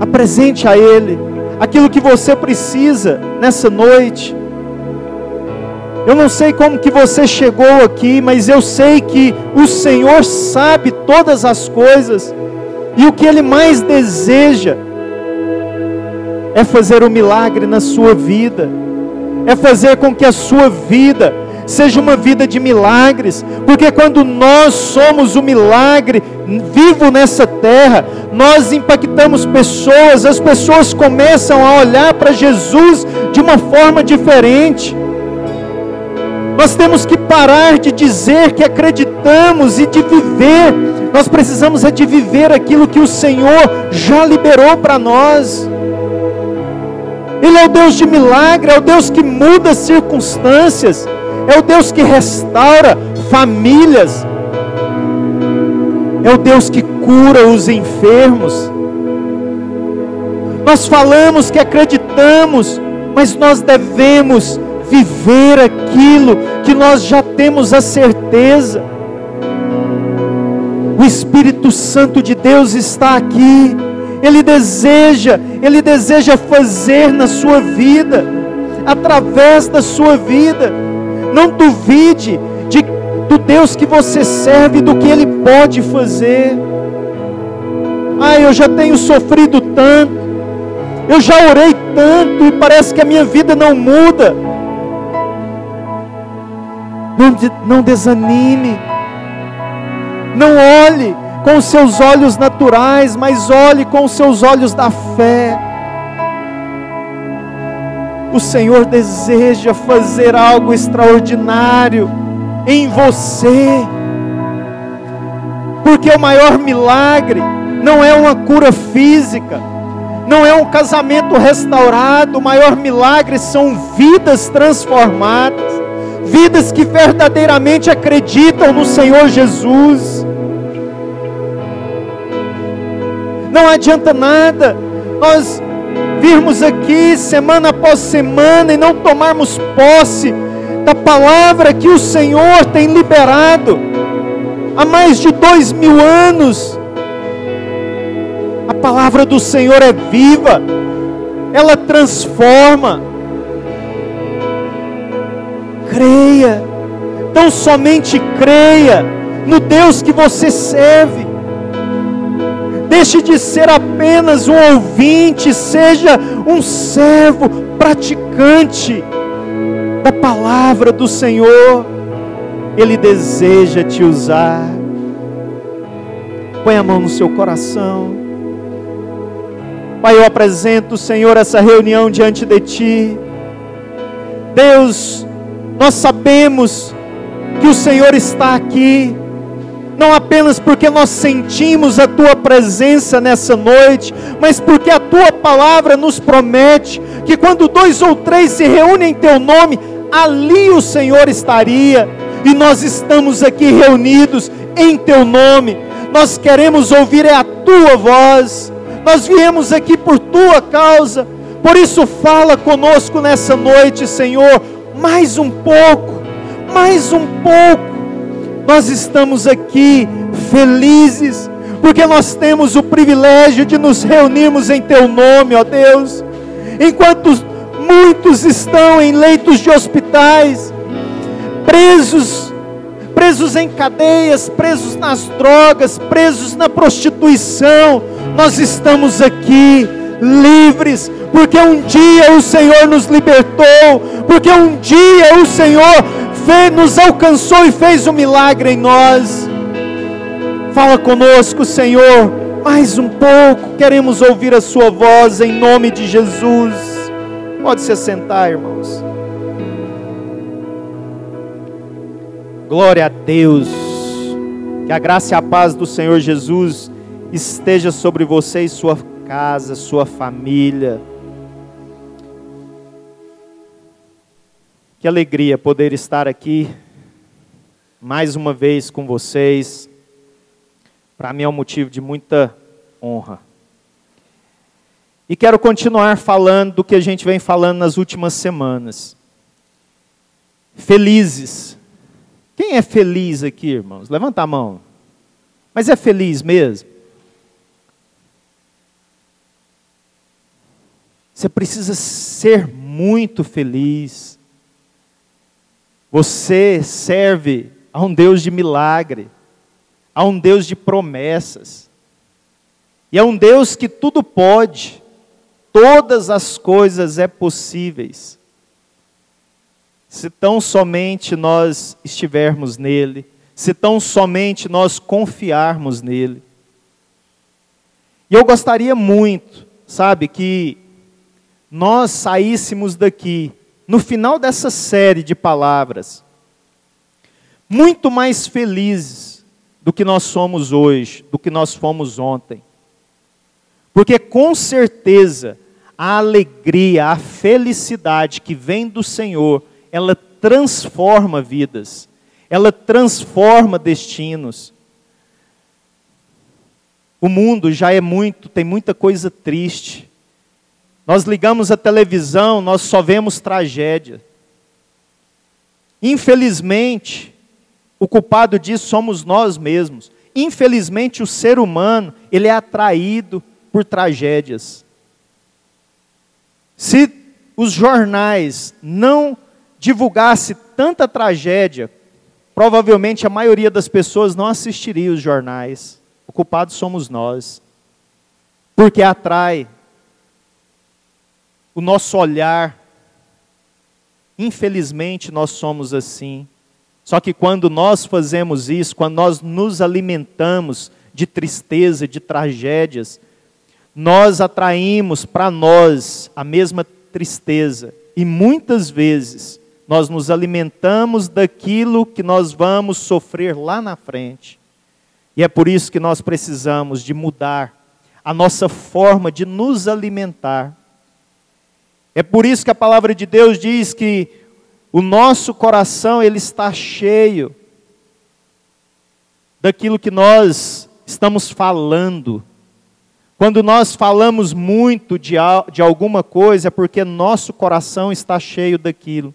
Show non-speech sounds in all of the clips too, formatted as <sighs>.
Apresente a Ele aquilo que você precisa nessa noite. Eu não sei como que você chegou aqui, mas eu sei que o Senhor sabe todas as coisas. E o que Ele mais deseja é fazer um milagre na sua vida, é fazer com que a sua vida seja uma vida de milagres, porque quando nós somos o milagre vivo nessa terra, nós impactamos pessoas, as pessoas começam a olhar para Jesus de uma forma diferente. Nós temos que parar de dizer que acreditamos e de viver. Nós precisamos é de viver aquilo que o Senhor já liberou para nós. Ele é o Deus de milagre, é o Deus que muda circunstâncias, é o Deus que restaura famílias, é o Deus que cura os enfermos. Nós falamos que acreditamos, mas nós devemos viver aquilo que nós já temos a certeza. O Espírito Santo de Deus está aqui. Ele deseja, ele deseja fazer na sua vida, através da sua vida. Não duvide de, do Deus que você serve, do que Ele pode fazer. Ah, eu já tenho sofrido tanto, eu já orei tanto e parece que a minha vida não muda. Não, não desanime. Não olhe com os seus olhos naturais, mas olhe com os seus olhos da fé. O Senhor deseja fazer algo extraordinário em você. Porque o maior milagre não é uma cura física, não é um casamento restaurado, o maior milagre são vidas transformadas vidas que verdadeiramente acreditam no Senhor Jesus. Não adianta nada nós virmos aqui semana após semana e não tomarmos posse da palavra que o Senhor tem liberado há mais de dois mil anos. A palavra do Senhor é viva, ela transforma, creia, tão somente creia no Deus que você serve. Deixe de ser apenas um ouvinte, seja um servo praticante da palavra do Senhor. Ele deseja te usar. Põe a mão no seu coração. Pai, eu apresento, Senhor, essa reunião diante de Ti. Deus, nós sabemos que o Senhor está aqui, não apenas porque nós sentimos a Tua presença nessa noite, mas porque a Tua palavra nos promete que quando dois ou três se reúnem em Teu nome, ali o Senhor estaria, e nós estamos aqui reunidos em Teu nome, nós queremos ouvir é a Tua voz, nós viemos aqui por Tua causa, por isso fala conosco nessa noite, Senhor mais um pouco, mais um pouco. Nós estamos aqui felizes, porque nós temos o privilégio de nos reunirmos em Teu nome, ó Deus. Enquanto muitos estão em leitos de hospitais, presos, presos em cadeias, presos nas drogas, presos na prostituição, nós estamos aqui livres, porque um dia o Senhor nos libertou, porque um dia o Senhor fez, nos alcançou e fez um milagre em nós. Fala conosco, Senhor, mais um pouco, queremos ouvir a Sua voz em nome de Jesus. Pode se assentar, irmãos. Glória a Deus. Que a graça e a paz do Senhor Jesus esteja sobre você e sua casa, sua família. Que alegria poder estar aqui mais uma vez com vocês. Para mim é um motivo de muita honra. E quero continuar falando do que a gente vem falando nas últimas semanas. Felizes. Quem é feliz aqui, irmãos? Levanta a mão. Mas é feliz mesmo? Você precisa ser muito feliz. Você serve a um Deus de milagre, a um Deus de promessas. E é um Deus que tudo pode, todas as coisas é possíveis. Se tão somente nós estivermos nele, se tão somente nós confiarmos nele. E eu gostaria muito, sabe, que nós saíssemos daqui, no final dessa série de palavras, muito mais felizes do que nós somos hoje, do que nós fomos ontem. Porque com certeza a alegria, a felicidade que vem do Senhor, ela transforma vidas, ela transforma destinos. O mundo já é muito, tem muita coisa triste. Nós ligamos a televisão, nós só vemos tragédia. Infelizmente, o culpado disso somos nós mesmos. Infelizmente, o ser humano, ele é atraído por tragédias. Se os jornais não divulgasse tanta tragédia, provavelmente a maioria das pessoas não assistiria os jornais. O culpado somos nós. Porque atrai o nosso olhar. Infelizmente nós somos assim. Só que quando nós fazemos isso, quando nós nos alimentamos de tristeza, de tragédias, nós atraímos para nós a mesma tristeza. E muitas vezes nós nos alimentamos daquilo que nós vamos sofrer lá na frente. E é por isso que nós precisamos de mudar a nossa forma de nos alimentar. É por isso que a palavra de Deus diz que o nosso coração ele está cheio daquilo que nós estamos falando. Quando nós falamos muito de, de alguma coisa, é porque nosso coração está cheio daquilo.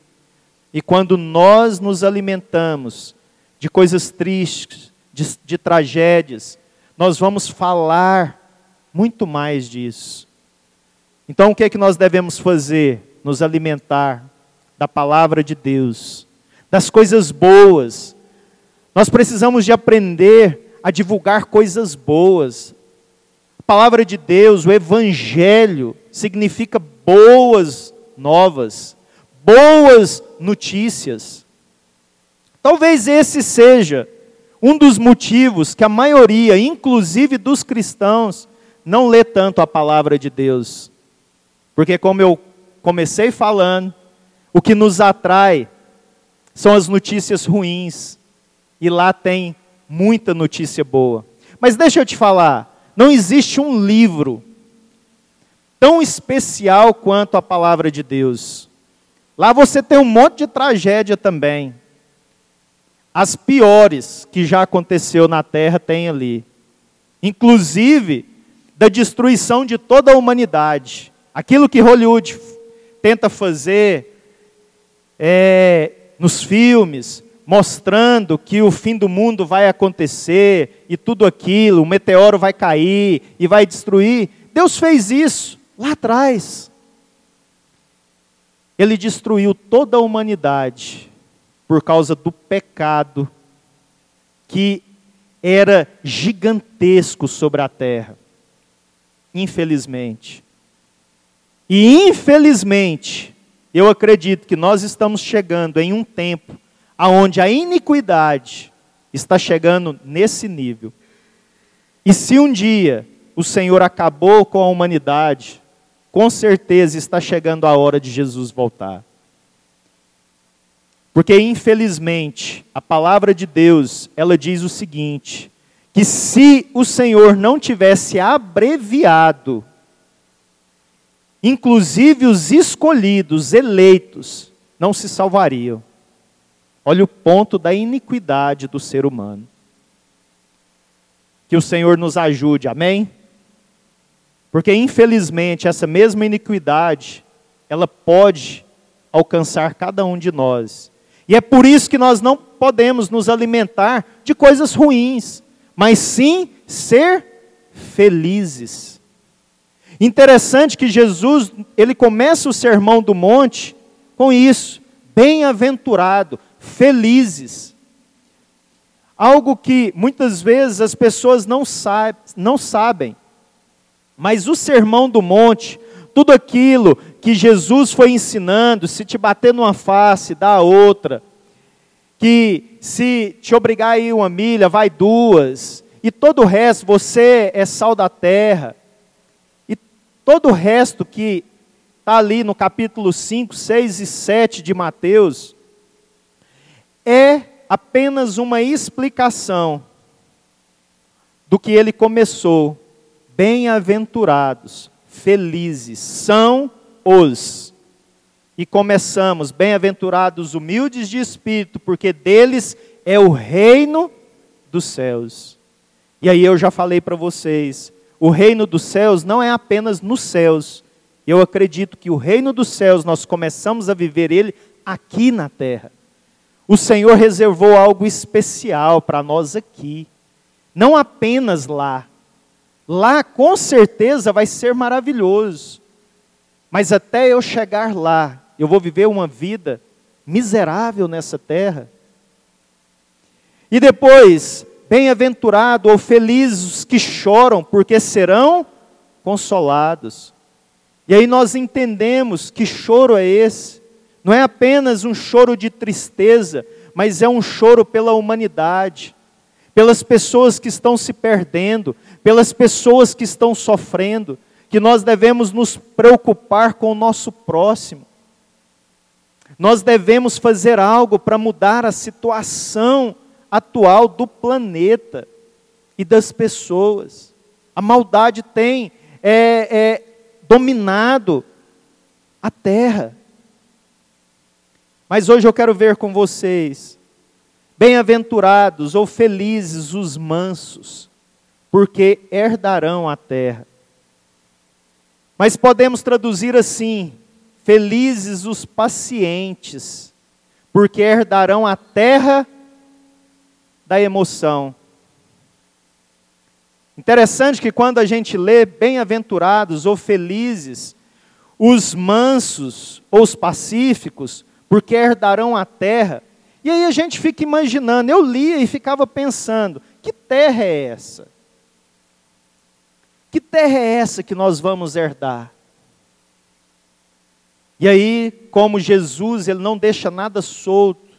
E quando nós nos alimentamos de coisas tristes, de, de tragédias, nós vamos falar muito mais disso. Então, o que é que nós devemos fazer? Nos alimentar da palavra de Deus, das coisas boas. Nós precisamos de aprender a divulgar coisas boas. A palavra de Deus, o evangelho, significa boas novas, boas notícias. Talvez esse seja um dos motivos que a maioria, inclusive dos cristãos, não lê tanto a palavra de Deus. Porque, como eu comecei falando, o que nos atrai são as notícias ruins, e lá tem muita notícia boa. Mas deixa eu te falar, não existe um livro tão especial quanto a palavra de Deus. Lá você tem um monte de tragédia também. As piores que já aconteceu na terra tem ali. Inclusive da destruição de toda a humanidade. Aquilo que Hollywood tenta fazer é, nos filmes, mostrando que o fim do mundo vai acontecer e tudo aquilo, o meteoro vai cair e vai destruir. Deus fez isso lá atrás. Ele destruiu toda a humanidade por causa do pecado que era gigantesco sobre a terra. Infelizmente. E infelizmente, eu acredito que nós estamos chegando em um tempo aonde a iniquidade está chegando nesse nível. E se um dia o Senhor acabou com a humanidade, com certeza está chegando a hora de Jesus voltar. Porque infelizmente, a palavra de Deus, ela diz o seguinte: que se o Senhor não tivesse abreviado, inclusive os escolhidos, eleitos, não se salvariam. Olha o ponto da iniquidade do ser humano. Que o Senhor nos ajude, amém? Porque infelizmente essa mesma iniquidade, ela pode alcançar cada um de nós. E é por isso que nós não podemos nos alimentar de coisas ruins, mas sim ser felizes. Interessante que Jesus, ele começa o sermão do monte com isso: bem-aventurado, felizes. Algo que muitas vezes as pessoas não, sabe, não sabem. Mas o sermão do monte, tudo aquilo que Jesus foi ensinando, se te bater numa face, dá a outra, que se te obrigar a ir uma milha, vai duas, e todo o resto, você é sal da terra, todo o resto que está ali no capítulo 5, 6 e 7 de Mateus, é apenas uma explicação do que ele começou. Bem-aventurados, felizes são os. E começamos, bem-aventurados humildes de espírito, porque deles é o reino dos céus. E aí eu já falei para vocês, o reino dos céus não é apenas nos céus. Eu acredito que o reino dos céus nós começamos a viver ele aqui na terra. O Senhor reservou algo especial para nós aqui, não apenas lá. Lá com certeza vai ser maravilhoso, mas até eu chegar lá, eu vou viver uma vida miserável nessa terra. E depois, bem-aventurado ou felizes os que choram, porque serão consolados. E aí nós entendemos que choro é esse não é apenas um choro de tristeza, mas é um choro pela humanidade, pelas pessoas que estão se perdendo, pelas pessoas que estão sofrendo, que nós devemos nos preocupar com o nosso próximo. Nós devemos fazer algo para mudar a situação atual do planeta e das pessoas. A maldade tem é, é, dominado a terra. Mas hoje eu quero ver com vocês, bem-aventurados ou felizes os mansos, porque herdarão a terra. Mas podemos traduzir assim: felizes os pacientes, porque herdarão a terra da emoção. Interessante que quando a gente lê bem-aventurados ou felizes, os mansos ou os pacíficos, porque herdarão a terra. E aí a gente fica imaginando, eu lia e ficava pensando: que terra é essa? Que terra é essa que nós vamos herdar? E aí, como Jesus, ele não deixa nada solto.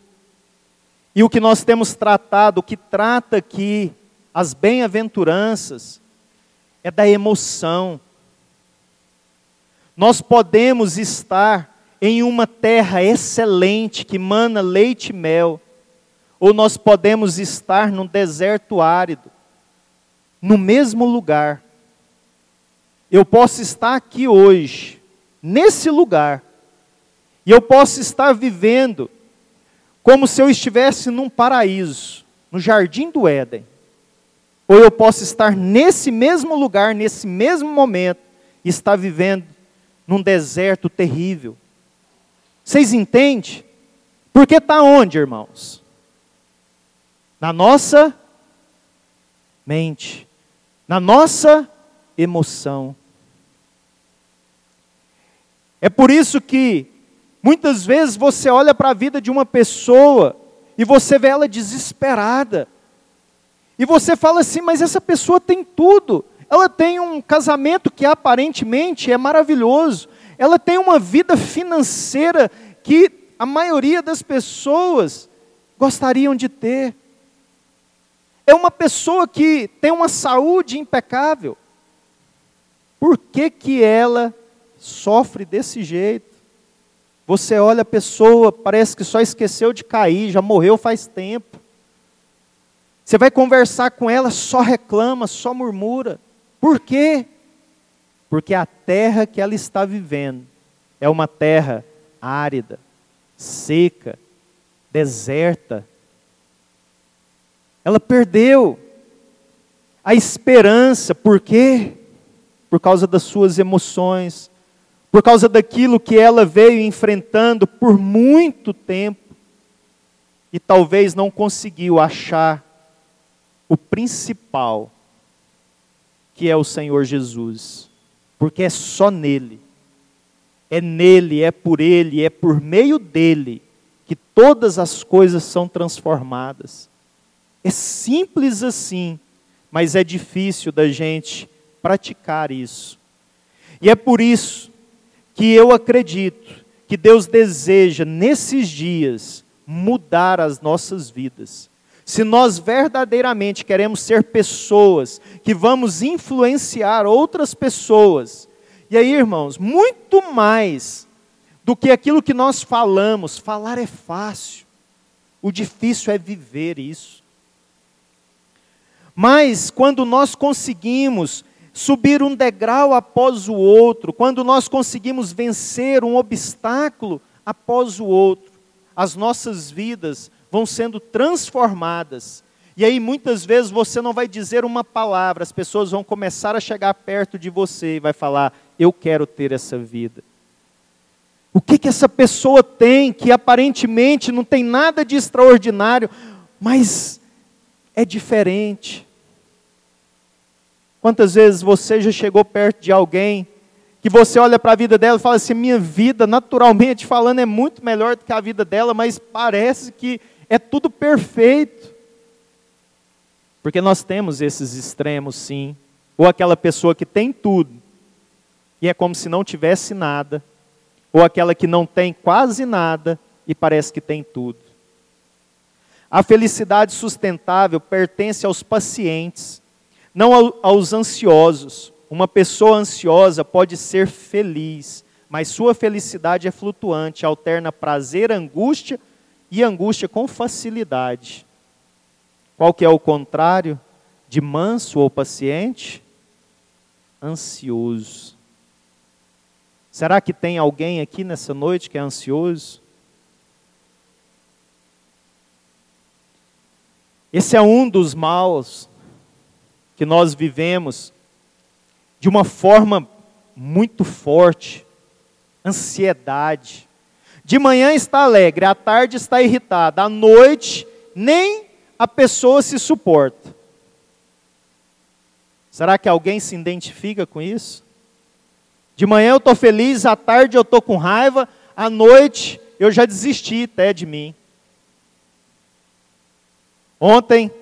E o que nós temos tratado, o que trata aqui, as bem-aventuranças, é da emoção. Nós podemos estar em uma terra excelente que mana leite e mel, ou nós podemos estar num deserto árido, no mesmo lugar. Eu posso estar aqui hoje, nesse lugar, e eu posso estar vivendo como se eu estivesse num paraíso, no jardim do Éden. Ou eu posso estar nesse mesmo lugar, nesse mesmo momento, e estar vivendo num deserto terrível. Vocês entendem? Porque está onde, irmãos? Na nossa mente, na nossa emoção. É por isso que muitas vezes você olha para a vida de uma pessoa e você vê ela desesperada. E você fala assim, mas essa pessoa tem tudo. Ela tem um casamento que aparentemente é maravilhoso ela tem uma vida financeira que a maioria das pessoas gostariam de ter. É uma pessoa que tem uma saúde impecável. Por que, que ela sofre desse jeito? Você olha a pessoa, parece que só esqueceu de cair, já morreu faz tempo. Você vai conversar com ela, só reclama, só murmura. Por quê? porque a terra que ela está vivendo é uma terra árida, seca, deserta. Ela perdeu a esperança, por quê? Por causa das suas emoções, por causa daquilo que ela veio enfrentando por muito tempo e talvez não conseguiu achar o principal, que é o Senhor Jesus. porque é só nele. É nele, é por ele, é por meio dele que todas as coisas são transformadas. É simples assim, mas é difícil da gente praticar isso. E é por isso que eu acredito que Deus deseja, nesses dias, mudar as nossas vidas. Se nós verdadeiramente queremos ser pessoas que vamos influenciar outras pessoas, e aí, irmãos, muito mais do que aquilo que nós falamos, falar é fácil, o difícil é viver isso. Mas quando nós conseguimos subir um degrau após o outro, quando nós conseguimos vencer um obstáculo após o outro, as nossas vidas vão sendo transformadas. E aí muitas vezes você não vai dizer uma palavra, as pessoas vão começar a chegar perto de você e vai falar: "Eu quero ter essa vida". O que que essa pessoa tem que aparentemente não tem nada de extraordinário, mas é diferente? Quantas vezes você já chegou perto de alguém que você olha para a vida dela e fala assim: minha vida, naturalmente falando, é muito melhor do que a vida dela, mas parece que é tudo perfeito. Porque nós temos esses extremos, sim. Ou aquela pessoa que tem tudo e é como se não tivesse nada, ou aquela que não tem quase nada e parece que tem tudo. A felicidade sustentável pertence aos pacientes não aos ansiosos. Uma pessoa ansiosa pode ser feliz, mas sua felicidade é flutuante, alterna prazer, angústia e angústia com facilidade. Qual que é o contrário de manso ou paciente? Ansioso. Será que tem alguém aqui nessa noite que é ansioso? Esse é um dos maus que nós vivemos de uma forma muito forte, ansiedade. De manhã está alegre, à tarde está irritada, à noite nem a pessoa se suporta. Será que alguém se identifica com isso? De manhã eu estou feliz, à tarde eu estou com raiva, à noite eu já desisti até de mim. Ontem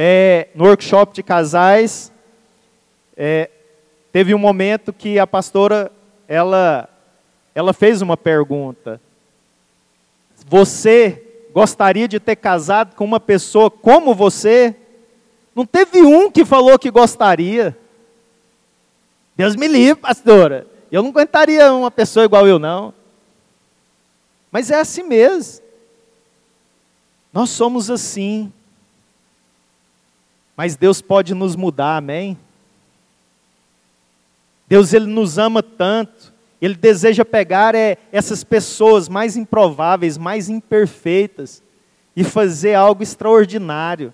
é, no workshop de casais, é, teve um momento que a pastora, ela, ela fez uma pergunta. Você gostaria de ter casado com uma pessoa como você? Não teve um que falou que gostaria. Deus me livre, pastora. Eu não aguentaria uma pessoa igual eu, não. Mas é assim mesmo. Nós somos assim. Mas Deus pode nos mudar, amém? Deus ele nos ama tanto, ele deseja pegar é, essas pessoas mais improváveis, mais imperfeitas e fazer algo extraordinário.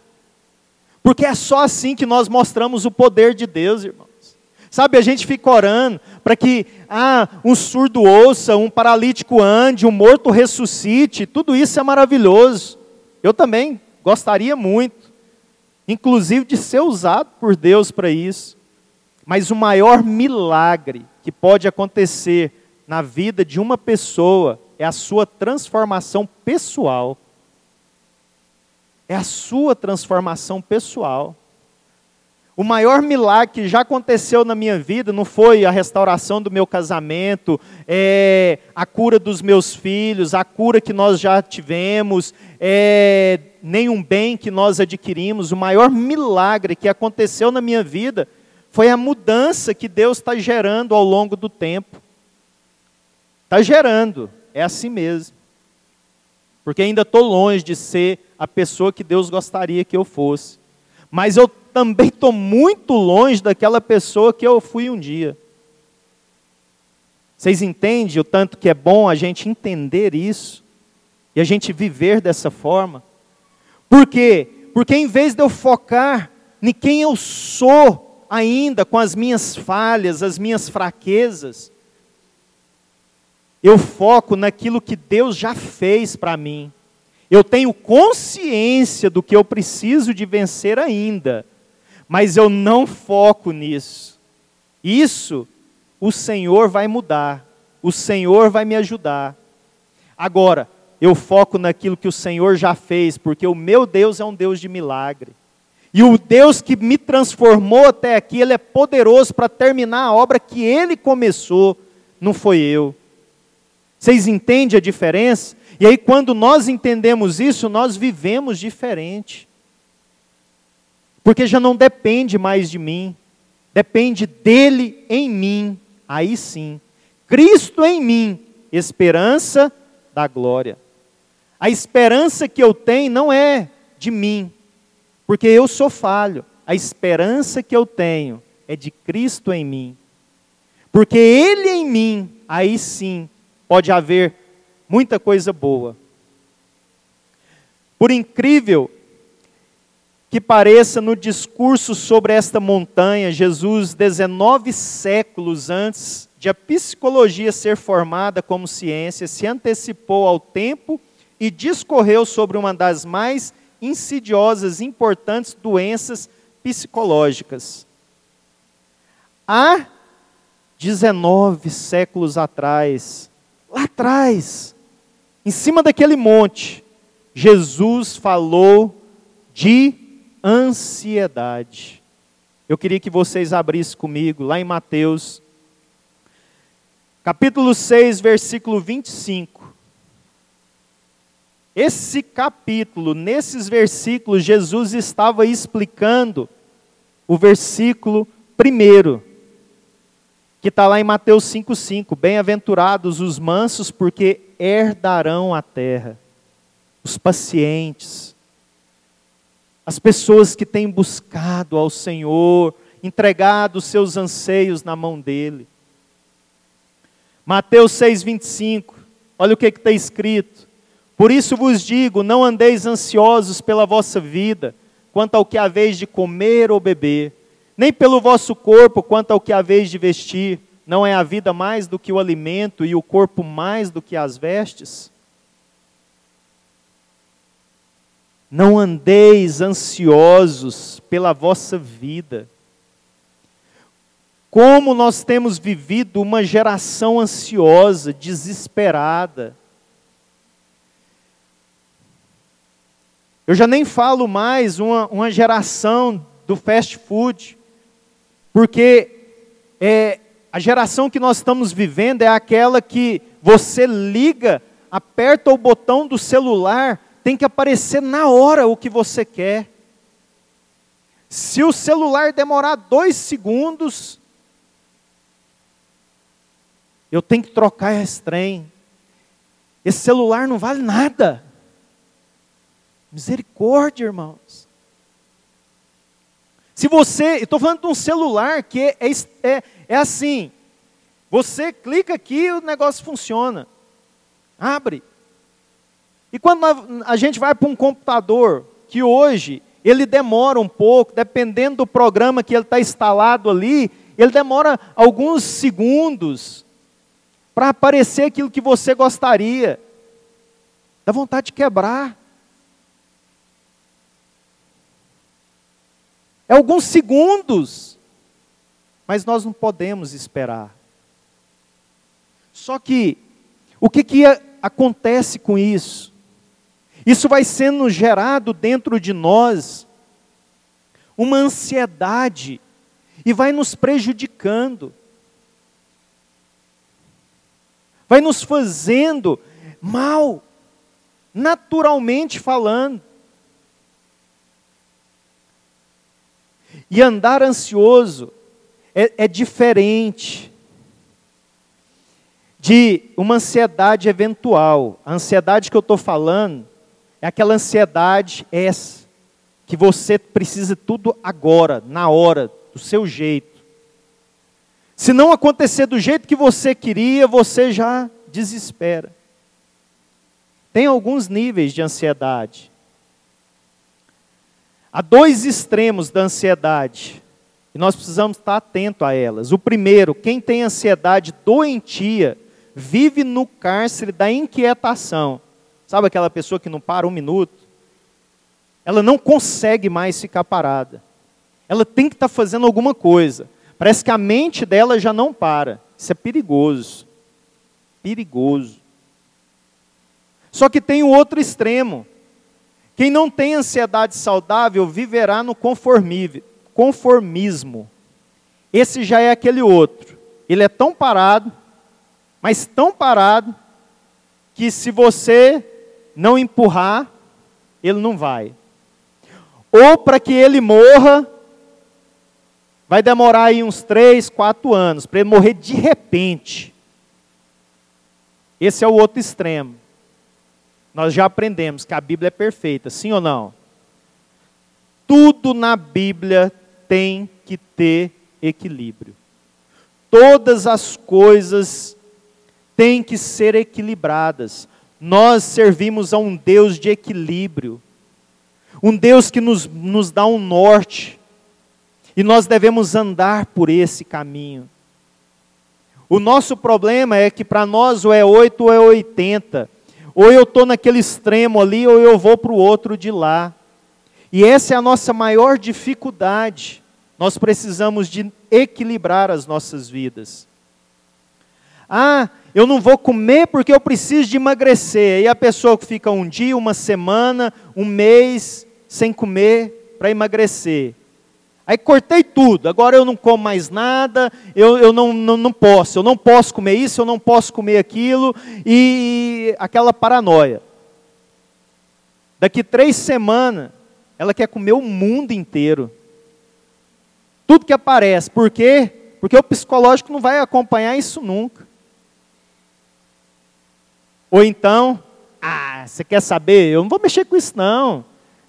Porque é só assim que nós mostramos o poder de Deus, irmãos. Sabe, a gente fica orando para que ah, um surdo ouça, um paralítico ande, um morto ressuscite, tudo isso é maravilhoso. Eu também gostaria muito inclusive de ser usado por Deus para isso. Mas o maior milagre que pode acontecer na vida de uma pessoa é a sua transformação pessoal. É a sua transformação pessoal. O maior milagre que já aconteceu na minha vida não foi a restauração do meu casamento, é, a cura dos meus filhos, a cura que nós já tivemos, é, nenhum bem que nós adquirimos. O maior milagre que aconteceu na minha vida foi a mudança que Deus está gerando ao longo do tempo. Está gerando, é assim mesmo. Porque ainda estou longe de ser a pessoa que Deus gostaria que eu fosse. Mas eu também estou muito longe daquela pessoa que eu fui um dia. Vocês entendem o tanto que é bom a gente entender isso e a gente viver dessa forma? Por quê? Porque em vez de eu focar em quem eu sou ainda, com as minhas falhas, as minhas fraquezas, eu foco naquilo que Deus já fez para mim. Eu tenho consciência do que eu preciso de vencer ainda mas eu não foco nisso. Isso o Senhor vai mudar, o Senhor vai me ajudar. Agora, eu foco naquilo que o Senhor já fez, porque o meu Deus é um Deus de milagre. E o Deus que me transformou até aqui, Ele é poderoso para terminar a obra que Ele começou, não foi eu. Vocês entendem a diferença? E aí, quando nós entendemos isso, nós vivemos diferente. Porque já não depende mais de mim, depende dele em mim. Aí sim, Cristo em mim, esperança da glória. A esperança que eu tenho não é de mim, porque eu sou falho. A esperança que eu tenho é de Cristo em mim. Porque Ele em mim, aí sim, pode haver muita coisa boa. Por incrível que pareça, no discurso sobre esta montanha, Jesus, 19 séculos antes de a psicologia ser formada como ciência, se antecipou ao tempo discorreu sobre uma das mais insidiosas e importantes doenças psicológicas. Há 19 séculos atrás, lá atrás, em cima daquele monte, Jesus falou de ansiedade. Eu queria que vocês abrissem comigo lá em Mateus, capítulo 6, versículo 25. Esse capítulo, nesses versículos, Jesus estava explicando o versículo primeiro, que está lá em Mateus 5,5: Bem-aventurados os mansos, porque herdarão a terra. Os pacientes, as pessoas que têm buscado ao Senhor, entregado os seus anseios na mão dEle. Mateus 6,25, olha o que está escrito por isso vos digo: não andeis ansiosos pela vossa vida, quanto ao que haveis de comer ou beber, nem pelo vosso corpo, quanto ao que haveis de vestir. Não é a vida mais do que o alimento e o corpo mais do que as vestes? Não andeis ansiosos pela vossa vida. Como nós temos vivido uma geração ansiosa, desesperada, Eu já nem falo mais uma, uma geração do fast food, porque é, a geração que nós estamos vivendo é aquela que você liga, aperta o botão do celular, tem que aparecer na hora o que você quer. Se o celular demorar dois segundos, eu tenho que trocar esse trem. Esse celular não vale nada. Misericórdia, irmãos. Se você, estou falando de um celular que é, é, é, assim, você clica aqui e o negócio funciona. Abre. E quando a gente vai para um computador, que hoje ele demora um pouco, dependendo do programa que ele está instalado ali, ele demora alguns segundos para aparecer aquilo que você gostaria. Dá vontade de quebrar. É alguns segundos. Mas nós não podemos esperar. Só que, o que, que acontece com isso? Isso vai sendo gerado dentro de nós uma ansiedade e vai nos prejudicando. Vai nos fazendo mal, naturalmente falando. E andar ansioso é, é diferente de uma ansiedade eventual. A ansiedade que eu estou falando é aquela ansiedade essa, que você precisa tudo agora, na hora, do seu jeito. Se não acontecer do jeito que você queria, você já desespera. Tem alguns níveis de ansiedade. Há dois extremos da ansiedade e nós precisamos estar atentos a elas. O primeiro, quem tem ansiedade doentia, vive no cárcere da inquietação. Sabe aquela pessoa que não para um minuto? Ela não consegue mais ficar parada. Ela tem que estar fazendo alguma coisa. Parece que a mente dela já não para. Isso é perigoso. Perigoso. Só que tem o outro extremo. Quem não tem ansiedade saudável viverá no conformismo. Esse já é aquele outro. Ele é tão parado, mas tão parado, que se você não empurrar, ele não vai. Ou para que ele morra, vai demorar aí uns três, quatro anos, para ele morrer de repente. Esse é o outro extremo. Nós já aprendemos que a Bíblia é perfeita, sim ou não? Tudo na Bíblia tem que ter equilíbrio. Todas as coisas têm que ser equilibradas. Nós servimos a um Deus de equilíbrio, um Deus que nos, nos dá um norte, e nós devemos andar por esse caminho. O nosso problema é que para nós ou é 8 ou é 80. Ou eu estou naquele extremo ali, ou eu vou para o outro de lá. E essa é a nossa maior dificuldade. Nós precisamos de equilibrar as nossas vidas. Ah, eu não vou comer porque eu preciso de emagrecer. E a pessoa que fica um dia, uma semana, um mês sem comer para emagrecer. Aí cortei tudo, agora eu não como mais nada, eu, eu não, não, não posso, eu não posso comer isso, eu não posso comer aquilo, e aquela paranoia. Daqui três semanas, ela quer comer o mundo inteiro. Tudo que aparece, por quê? Porque o psicológico não vai acompanhar isso nunca. Ou então, ah, você quer saber? Eu não vou mexer com isso não.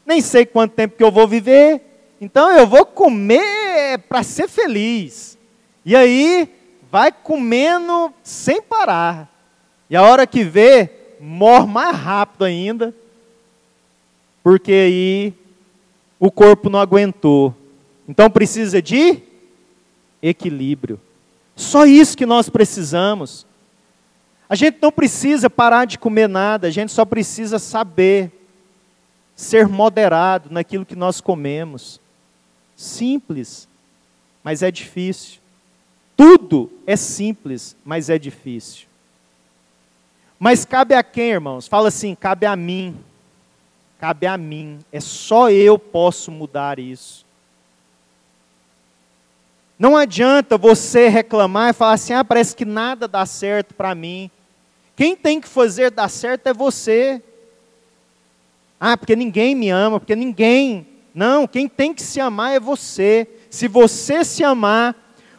Nem sei quanto tempo que eu vou viver, então eu vou comer para ser feliz. E aí vai comendo sem parar. E a hora que vê, morre mais rápido ainda, porque aí o corpo não aguentou. Então precisa de equilíbrio. Só isso que nós precisamos. A gente não precisa parar de comer nada, a gente só precisa saber ser moderado naquilo que nós comemos. Simples, mas é difícil. Tudo é simples, mas é difícil. Mas cabe a quem, irmãos? Fala assim: cabe a mim. Cabe a mim. É só eu posso mudar isso. Não adianta você reclamar e falar assim: ah, parece que nada dá certo para mim. Quem tem que fazer dar certo é você. Ah, porque ninguém me ama, porque ninguém não, quem tem que se amar é você. Se você se amar,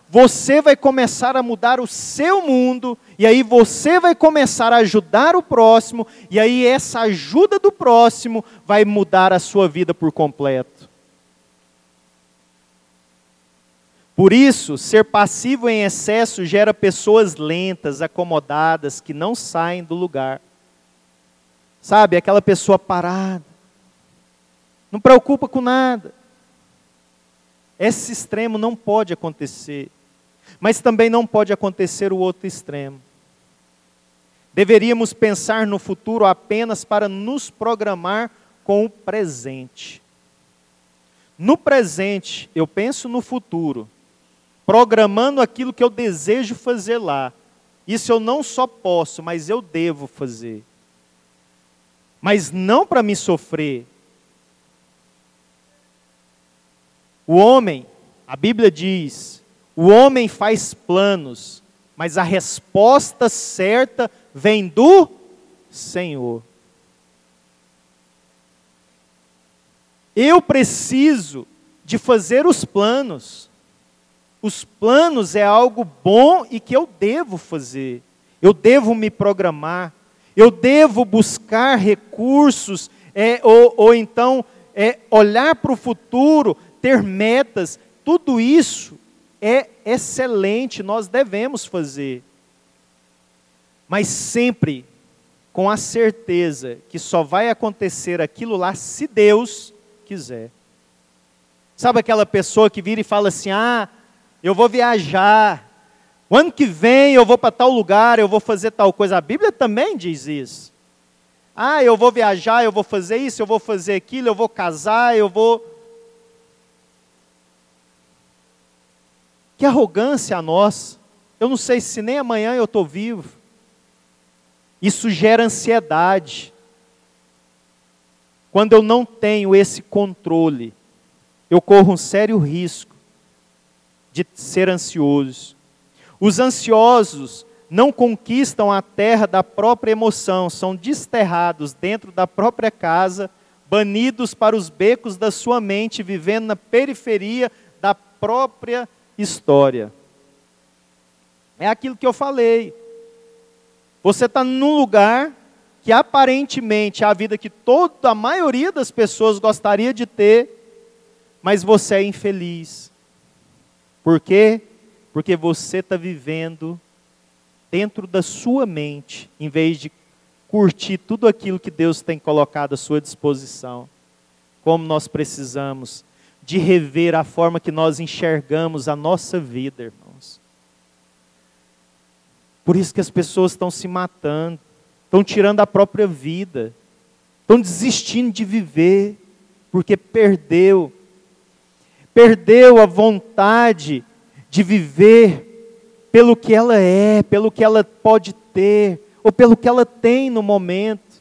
você vai começar a mudar o seu mundo, e aí você vai começar a ajudar o próximo, e aí essa ajuda do próximo vai mudar a sua vida por completo. Por isso, ser passivo em excesso gera pessoas lentas, acomodadas, que não saem do lugar. Sabe, aquela pessoa parada, não preocupa com nada. Esse extremo não pode acontecer. Mas também não pode acontecer o outro extremo. Deveríamos pensar no futuro apenas para nos programar com o presente. No presente, eu penso no futuro, programando aquilo que eu desejo fazer lá. Isso eu não só posso, mas eu devo fazer. Mas não para me sofrer, O homem, a Bíblia diz, o homem faz planos, mas a resposta certa vem do Senhor. Eu preciso de fazer os planos. Os planos é algo bom e que eu devo fazer. Eu devo me programar. Eu devo buscar recursos, é, ou, ou então é, olhar para o futuro ter metas, tudo isso é excelente, nós devemos fazer. Mas sempre com a certeza que só vai acontecer aquilo lá se Deus quiser. Sabe aquela pessoa que vira e fala assim: ah, eu vou viajar, o ano que vem eu vou para tal lugar, eu vou fazer tal coisa. A Bíblia também diz isso. Ah, eu vou viajar, eu vou fazer isso, eu vou fazer aquilo, eu vou casar, eu vou. Que arrogância a nós. Eu não sei se nem amanhã eu estou vivo. Isso gera ansiedade. Quando eu não tenho esse controle, eu corro um sério risco de ser ansioso. Os ansiosos não conquistam a terra da própria emoção, são desterrados dentro da própria casa, banidos para os becos da sua mente, vivendo na periferia da própria história. É aquilo que eu falei. Você está num lugar que aparentemente é a vida que toda a maioria das pessoas gostaria de ter, mas você é infeliz. Por quê? Porque você está vivendo dentro da sua mente, em vez de curtir tudo aquilo que Deus tem colocado à sua disposição. Como nós precisamos de rever a forma que nós enxergamos a nossa vida, irmãos. Por isso que as pessoas estão se matando, estão tirando a própria vida, estão desistindo de viver, porque perdeu, perdeu a vontade de viver pelo que ela é, pelo que ela pode ter, ou pelo que ela tem no momento.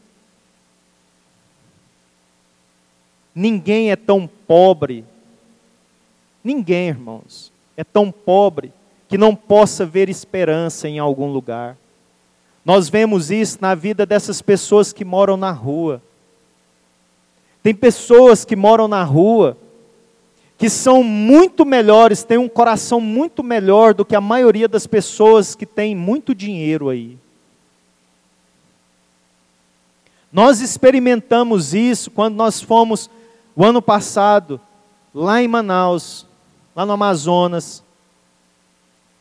Ninguém é tão pobre, ninguém, irmãos, é tão pobre que não possa ver esperança em algum lugar. Nós vemos isso na vida dessas pessoas que moram na rua. Tem pessoas que moram na rua que são muito melhores, têm um coração muito melhor do que a maioria das pessoas que têm muito dinheiro aí. Nós experimentamos isso quando nós fomos, o ano passado, lá em Manaus, lá no Amazonas,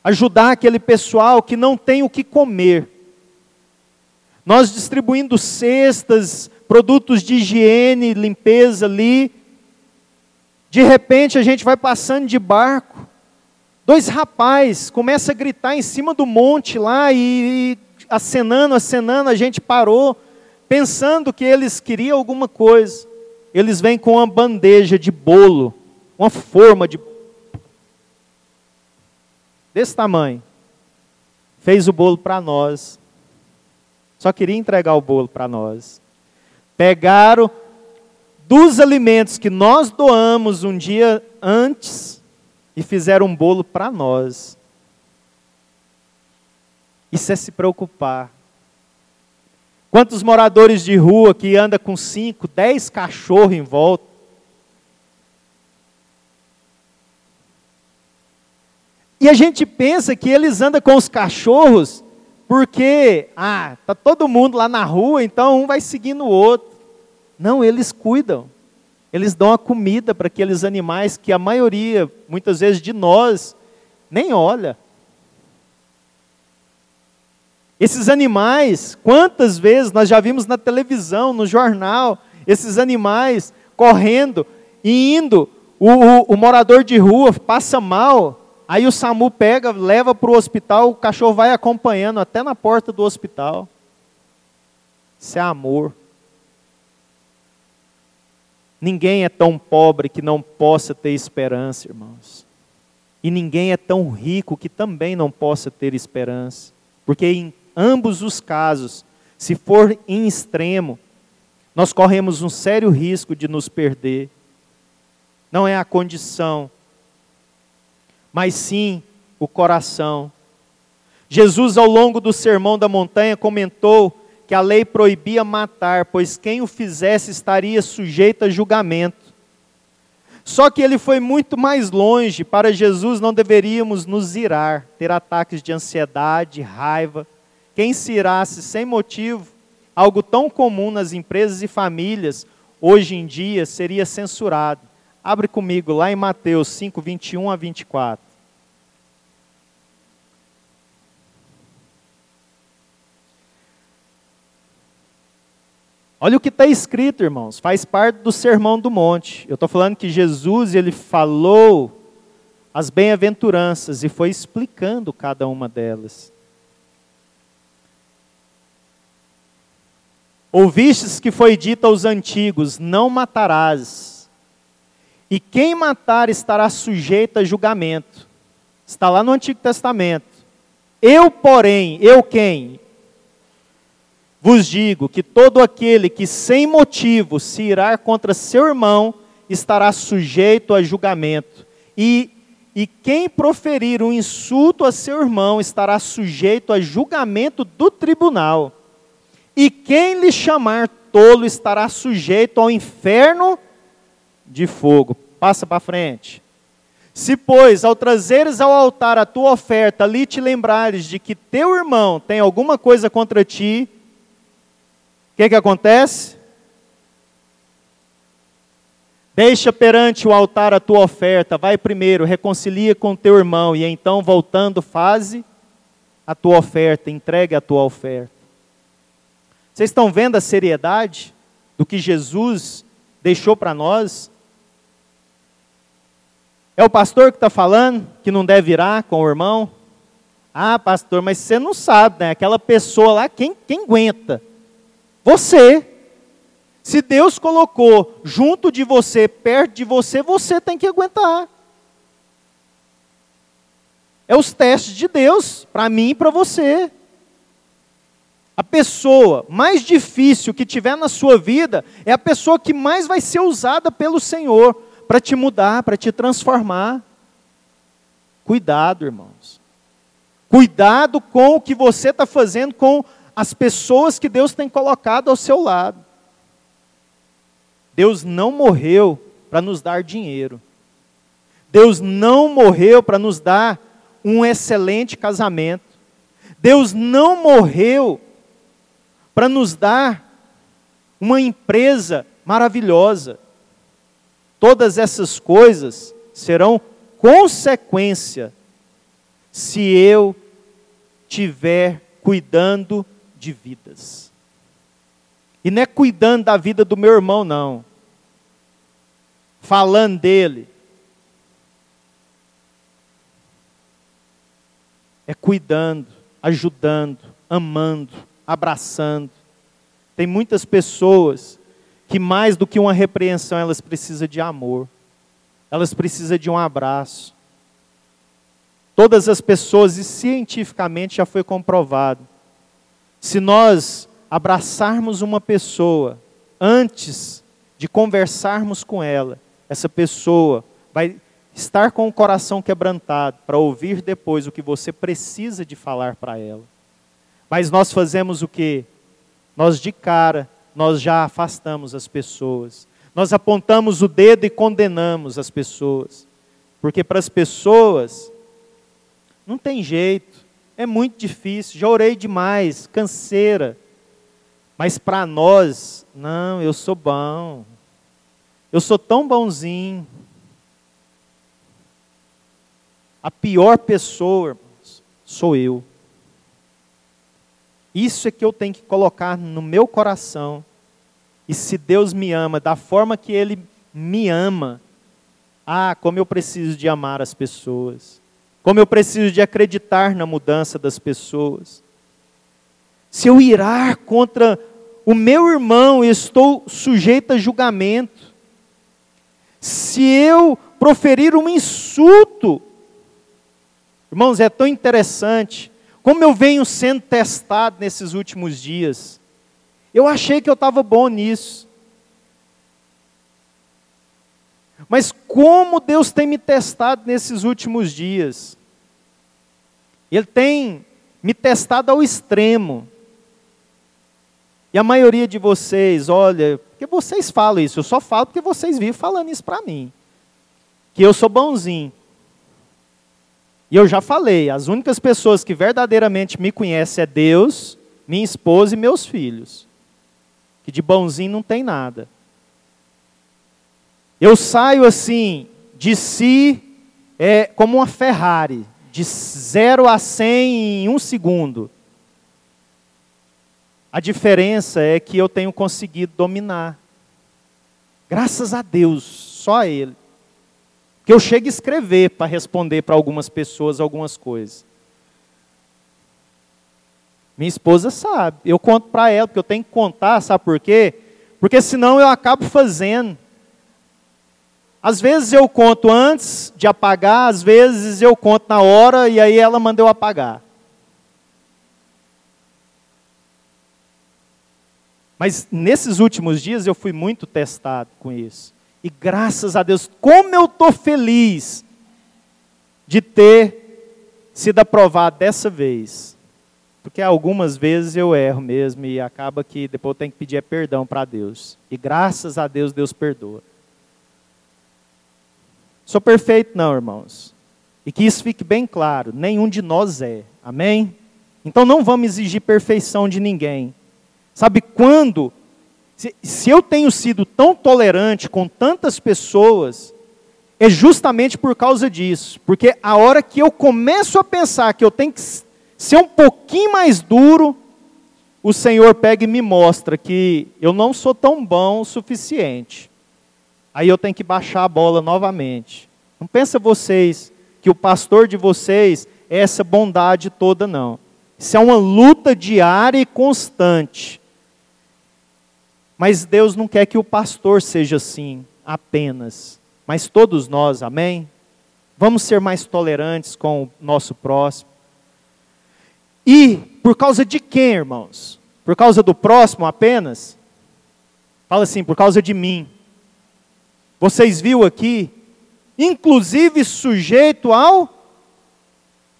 ajudar aquele pessoal que não tem o que comer. Nós distribuindo cestas, produtos de higiene, limpeza ali, de repente a gente vai passando de barco, dois rapazes começam a gritar em cima do monte lá e, e acenando, acenando, a gente parou, pensando que eles queriam alguma coisa. Eles vêm com uma bandeja de bolo, uma forma de desse tamanho. Fez o bolo para nós. Só queria entregar o bolo para nós. Pegaram dos alimentos que nós doamos um dia antes e fizeram um bolo para nós. Isso é se preocupar. Quantos moradores de rua que anda com cinco, dez cachorros em volta? E a gente pensa que eles andam com os cachorros porque, ah, tá todo mundo lá na rua, então um vai seguindo o outro. Não, eles cuidam. Eles dão a comida para aqueles animais que a maioria, muitas vezes de nós, nem olha. Esses animais, quantas vezes nós já vimos na televisão, no jornal, esses animais correndo e indo, o, o, o morador de rua passa mal, aí o SAMU pega, leva para o hospital, o cachorro vai acompanhando até na porta do hospital. Isso é amor. Ninguém é tão pobre que não possa ter esperança, irmãos. E ninguém é tão rico que também não possa ter esperança. Porque em ambos os casos, se for em extremo, nós corremos um sério risco de nos perder. Não é a condição, mas sim o coração. Jesus, ao longo do sermão da montanha, comentou que a lei proibia matar, pois quem o fizesse estaria sujeito a julgamento. Só que ele foi muito mais longe. Para Jesus não deveríamos nos irar, ter ataques de ansiedade, raiva. Quem se irasse sem motivo, algo tão comum nas empresas e famílias, hoje em dia seria censurado. Abre comigo lá em Mateus 5, 21 a 24. Olha o que está escrito, irmãos, faz parte do Sermão do Monte. Eu estou falando que Jesus ele falou as bem-aventuranças e foi explicando cada uma delas. Ouvistes que foi dito aos antigos: Não matarás, e quem matar estará sujeito a julgamento. Está lá no Antigo Testamento. Eu, porém, eu quem? Vos digo que todo aquele que sem motivo se irá contra seu irmão estará sujeito a julgamento. E, e quem proferir um insulto a seu irmão estará sujeito a julgamento do tribunal. E quem lhe chamar tolo estará sujeito ao inferno de fogo. Passa para frente. Se, pois, ao trazeres ao altar a tua oferta, ali te lembrares de que teu irmão tem alguma coisa contra ti, o que, que acontece? Deixa perante o altar a tua oferta, vai primeiro, reconcilia com teu irmão, e então, voltando, faze a tua oferta, entregue a tua oferta. Vocês estão vendo a seriedade do que Jesus deixou para nós? É o pastor que está falando que não deve virar com o irmão? Ah, pastor, mas você não sabe, né? Aquela pessoa lá, quem, quem aguenta? Você. Se Deus colocou junto de você, perto de você, você tem que aguentar. É os testes de Deus, para mim e para você. A pessoa mais difícil que tiver na sua vida é a pessoa que mais vai ser usada pelo Senhor para te mudar, para te transformar. Cuidado, irmãos. Cuidado com o que você está fazendo com as pessoas que Deus tem colocado ao seu lado. Deus não morreu para nos dar dinheiro. Deus não morreu para nos dar um excelente casamento. Deus não morreu para nos dar uma empresa maravilhosa. Todas essas coisas serão consequência se eu tiver cuidando de vidas. E não é cuidando da vida do meu irmão, não. Falando dele. É cuidando, ajudando, amando, abraçando. Tem muitas pessoas que mais do que uma repreensão, elas precisam de amor. Elas precisam de um abraço. Todas as pessoas, e cientificamente já foi comprovado, se nós abraçarmos uma pessoa antes de conversarmos com ela, essa pessoa vai estar com o coração quebrantado para ouvir depois o que você precisa de falar para ela. Mas nós fazemos o que? Nós de cara, nós já afastamos as pessoas. Nós apontamos o dedo e condenamos as pessoas. Porque para as pessoas, não tem jeito. É muito difícil, já orei demais, canseira. Mas para nós, não, eu sou bom. Eu sou tão bonzinho. A pior pessoa, irmãos, sou eu. Isso é que eu tenho que colocar no meu coração. E se Deus me ama da forma que Ele me ama, ah, como eu preciso de amar as pessoas como eu preciso de acreditar na mudança das pessoas. Se eu irar contra o meu irmão, estou sujeito a julgamento. Se eu proferir um insulto, irmãos, é tão interessante, como eu venho sendo testado nesses últimos dias. Eu achei que eu estava bom nisso. Mas como Deus tem me testado nesses últimos dias? Ele tem me testado ao extremo. E a maioria de vocês, olha, porque vocês falam isso, eu só falo porque vocês vivem falando isso para mim. Que eu sou bonzinho. E eu já falei, as únicas pessoas que verdadeiramente me conhecem é Deus, minha esposa e meus filhos. Que de bonzinho não tem nada. Eu saio assim, de si, é como uma Ferrari, de 0 a 100 em um segundo. A diferença é que eu tenho conseguido dominar. Graças a Deus, só a Ele que eu chego a escrever para responder para algumas pessoas algumas coisas. Minha esposa sabe, eu conto para ela, porque eu tenho que contar, sabe por quê? Porque senão eu acabo fazendo. Às vezes eu conto antes de apagar, às vezes eu conto na hora e aí ela manda eu apagar. Mas nesses últimos dias eu fui muito testado com isso. E graças a Deus, como eu estou feliz de ter sido aprovado dessa vez. Porque algumas vezes eu erro mesmo e acaba que depois eu tenho que pedir perdão para Deus. E graças a Deus, Deus perdoa. Sou perfeito, não, irmãos. E que isso fique bem claro: nenhum de nós é. Amém? Então não vamos exigir perfeição de ninguém. Sabe quando? Se, se eu tenho sido tão tolerante com tantas pessoas, é justamente por causa disso. Porque a hora que eu começo a pensar que eu tenho que ser um pouquinho mais duro, o Senhor pega e me mostra que eu não sou tão bom o suficiente. Aí eu tenho que baixar a bola novamente. Não pensa vocês que o pastor de vocês é essa bondade toda, não. Isso é uma luta diária e constante. Mas Deus não quer que o pastor seja assim, apenas. Mas todos nós, amém? Vamos ser mais tolerantes com o nosso próximo. E por causa de quem, irmãos? Por causa do próximo apenas? Fala assim, por causa de mim. Vocês viu aqui, inclusive sujeito ao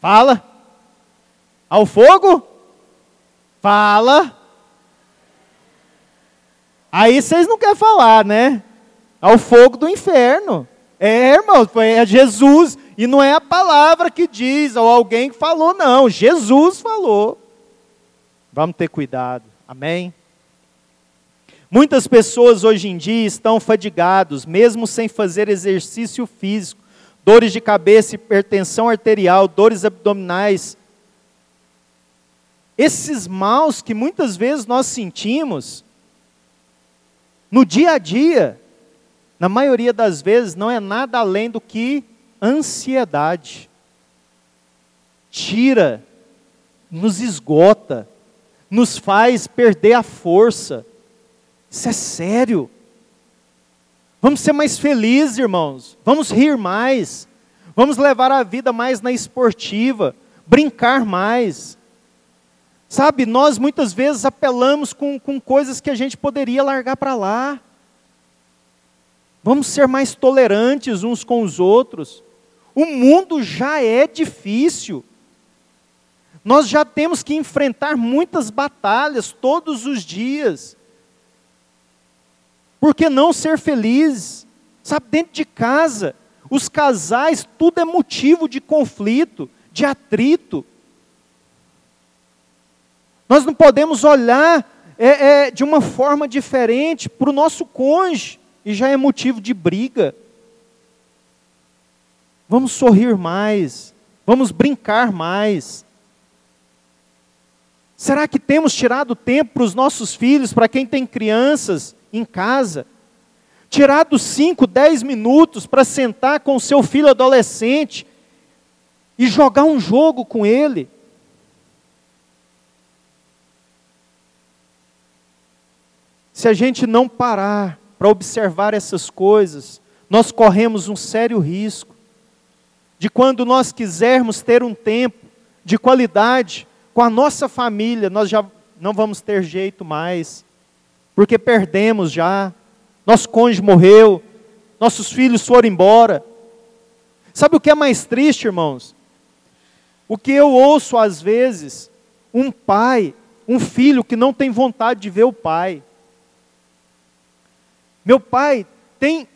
Fala. Ao fogo? Fala. Aí vocês não querem falar, né? Ao fogo do inferno. É, irmão, é Jesus. E não é a palavra que diz, ou alguém que falou, não. Jesus falou. Vamos ter cuidado. Amém? Muitas pessoas hoje em dia estão fadigados, mesmo sem fazer exercício físico. Dores de cabeça, hipertensão arterial, dores abdominais. Esses maus que muitas vezes nós sentimos, no dia a dia, na maioria das vezes, não é nada além do que ansiedade. Tira, nos esgota, nos faz perder a força. Isso é sério. Vamos ser mais felizes, irmãos. Vamos rir mais. Vamos levar a vida mais na esportiva, brincar mais. Sabe, nós muitas vezes apelamos com, com coisas que a gente poderia largar para lá. Vamos ser mais tolerantes uns com os outros. O mundo já é difícil. Nós já temos que enfrentar muitas batalhas todos os dias. Por que não ser feliz? Sabe, dentro de casa, os casais, tudo é motivo de conflito, de atrito. Nós não podemos olhar é, é, de uma forma diferente para o nosso cônjuge, e já é motivo de briga. Vamos sorrir mais, vamos brincar mais. Será que temos tirado tempo para os nossos filhos, para quem tem crianças em casa? Tirado 5, 10 minutos para sentar com o seu filho adolescente e jogar um jogo com ele? Se a gente não parar para observar essas coisas, nós corremos um sério risco de quando nós quisermos ter um tempo de qualidade com a nossa família, nós já não vamos ter jeito mais, porque perdemos já, nosso cônjuge morreu, nossos filhos foram embora. Sabe o que é mais triste, irmãos? O que eu ouço às vezes, um pai, um filho que não tem vontade de ver o pai. Meu pai tem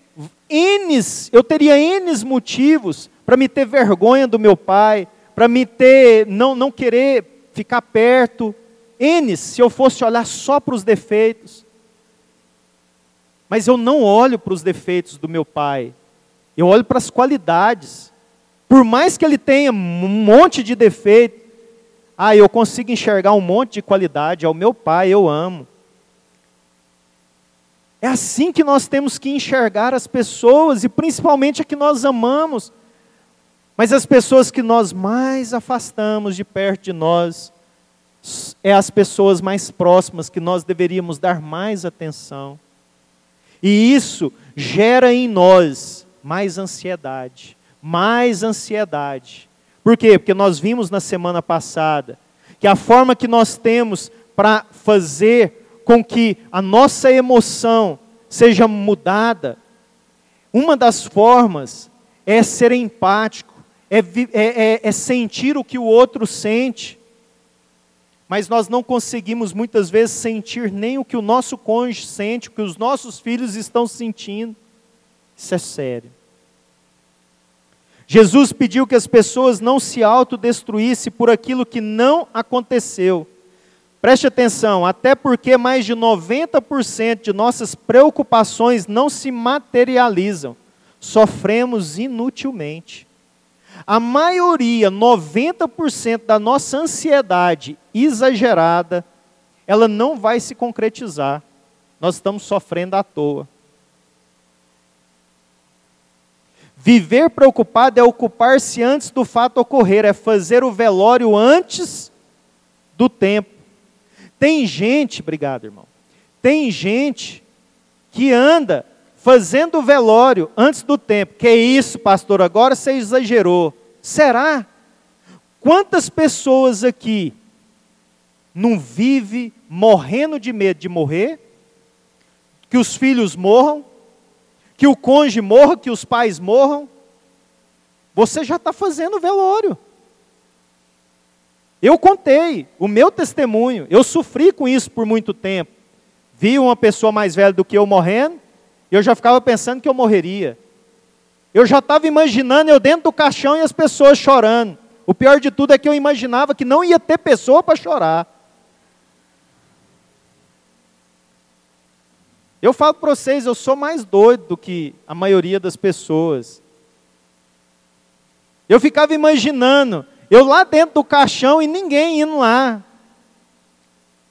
N's, eu teria N's motivos para me ter vergonha do meu pai, para me ter, não, não querer ficar perto. N's, se eu fosse olhar só para os defeitos. Mas eu não olho para os defeitos do meu pai, eu olho para as qualidades. Por mais que ele tenha um monte de defeito, ah, eu consigo enxergar um monte de qualidade, é o meu pai, eu amo. É assim que nós temos que enxergar as pessoas e principalmente a que nós amamos. Mas as pessoas que nós mais afastamos de perto de nós é as pessoas mais próximas que nós deveríamos dar mais atenção. E isso gera em nós mais ansiedade, mais ansiedade. Por quê? Porque nós vimos na semana passada que a forma que nós temos para fazer com que a nossa emoção seja mudada, uma das formas é ser empático, é, é, é, é sentir o que o outro sente. Mas nós não conseguimos muitas vezes sentir nem o que o nosso cônjuge sente, o que os nossos filhos estão sentindo. Isso é sério. Jesus pediu que as pessoas não se autodestruíssem por aquilo que não aconteceu. Preste atenção, até porque mais de 90% de nossas preocupações não se materializam. Sofremos inutilmente. A maioria, 90% da nossa ansiedade exagerada, ela não vai se concretizar. Nós estamos sofrendo à toa. Viver preocupado é ocupar-se antes do fato ocorrer, é fazer o velório antes do tempo. Tem gente, obrigado irmão, tem gente que anda fazendo velório antes do tempo. Que isso, pastor, agora você exagerou. Será? Quantas pessoas aqui não vive morrendo de medo de morrer? Que os filhos morram? que o cônjuge morra, que os pais morram, você já está fazendo velório. Eu contei o meu testemunho, eu sofri com isso por muito tempo. Vi uma pessoa mais velha do que eu morrendo, e eu já ficava pensando que eu morreria. Eu já estava imaginando eu dentro do caixão e as pessoas chorando. O pior de tudo é que eu imaginava que não ia ter pessoa para chorar. Eu falo para vocês, eu sou mais doido do que a maioria das pessoas. Eu ficava imaginando, eu lá dentro do caixão e ninguém indo lá.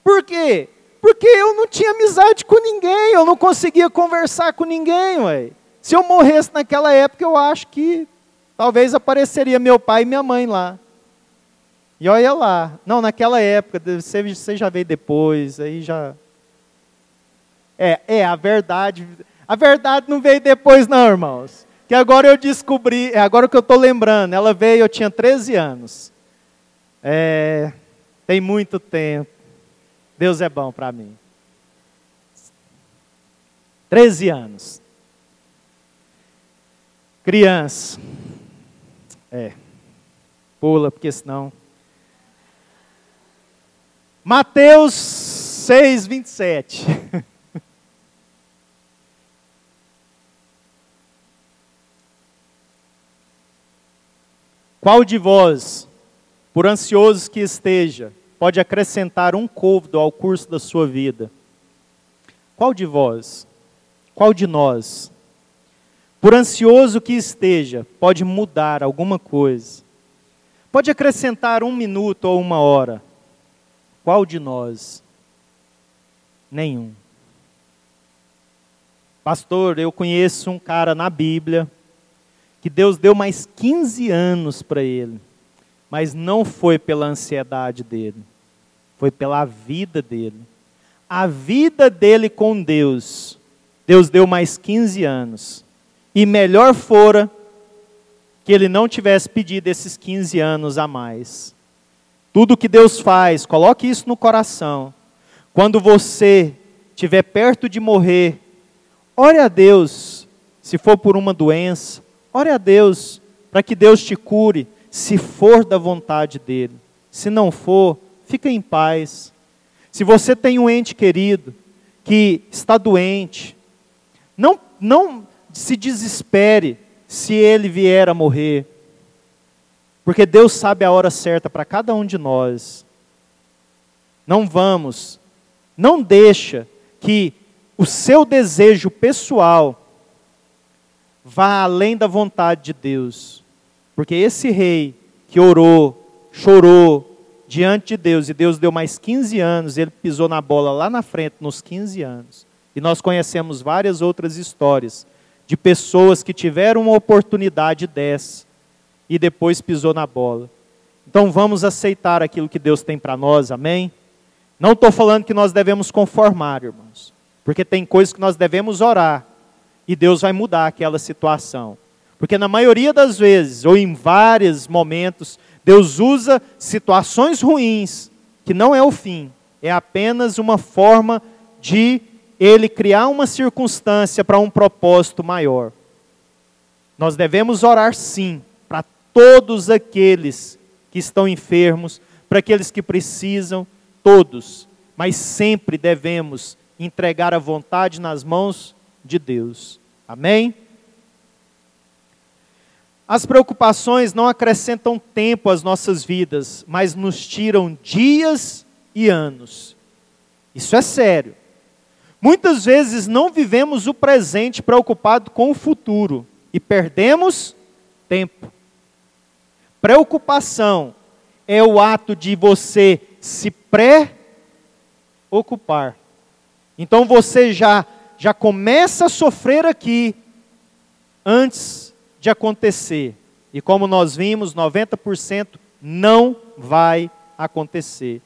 Por quê? Porque eu não tinha amizade com ninguém, eu não conseguia conversar com ninguém, ué. Se eu morresse naquela época, eu acho que talvez apareceria meu pai e minha mãe lá. E olha lá. Não, naquela época, você, já veio depois, aí já é, é, a verdade. A verdade não veio depois, não, irmãos. Que agora eu descobri, é agora que eu estou lembrando, ela veio, eu tinha 13 anos. É, tem muito tempo. Deus é bom para mim. 13 anos. Criança. É. Pula, porque senão. Mateus 6, 27. <laughs> Qual de vós, por ansioso que esteja, pode acrescentar um côvado ao curso da sua vida? Qual de vós, qual de nós, por ansioso que esteja, pode mudar alguma coisa? Pode acrescentar um minuto ou uma hora? Qual de nós? Nenhum. Pastor, eu conheço um cara na Bíblia que Deus deu mais 15 anos para ele, mas não foi pela ansiedade dele, foi pela vida dele. A vida dele com Deus, Deus deu mais 15 anos. E melhor fora que ele não tivesse pedido esses 15 anos a mais. Tudo que Deus faz, coloque isso no coração. Quando você estiver perto de morrer, ore a Deus, se for por uma doença, Ore a Deus para que Deus te cure, se for da vontade dEle. Se não for, fica em paz. Se você tem um ente querido que está doente, não, não se desespere se ele vier a morrer, porque Deus sabe a hora certa para cada um de nós. Não vamos, não deixa que o seu desejo pessoal vá além da vontade de Deus. Porque esse rei que orou, chorou diante de Deus, e Deus deu mais 15 anos, ele pisou na bola lá na frente, nos 15 anos. E nós conhecemos várias outras histórias de pessoas que tiveram uma oportunidade dessa e depois pisou na bola. Então vamos aceitar aquilo que Deus tem para nós, amém? Não estou falando que nós devemos conformar, irmãos, porque tem coisas que nós devemos orar, e Deus vai mudar aquela situação. Porque na maioria das vezes, ou em vários momentos, Deus usa situações ruins, que não é o fim, é apenas uma forma de ele criar uma circunstância para um propósito maior. Nós devemos orar sim para todos aqueles que estão enfermos, para aqueles que precisam, todos, mas sempre devemos entregar a vontade nas mãos de Deus. Amém? As preocupações não acrescentam tempo às nossas vidas, mas nos tiram dias e anos. Isso é sério. Muitas vezes não vivemos o presente preocupado com o futuro e perdemos tempo. Preocupação é o ato de você se pré-ocupar. Então você já já começa a sofrer aqui antes de acontecer. E como nós vimos, 90% não vai acontecer.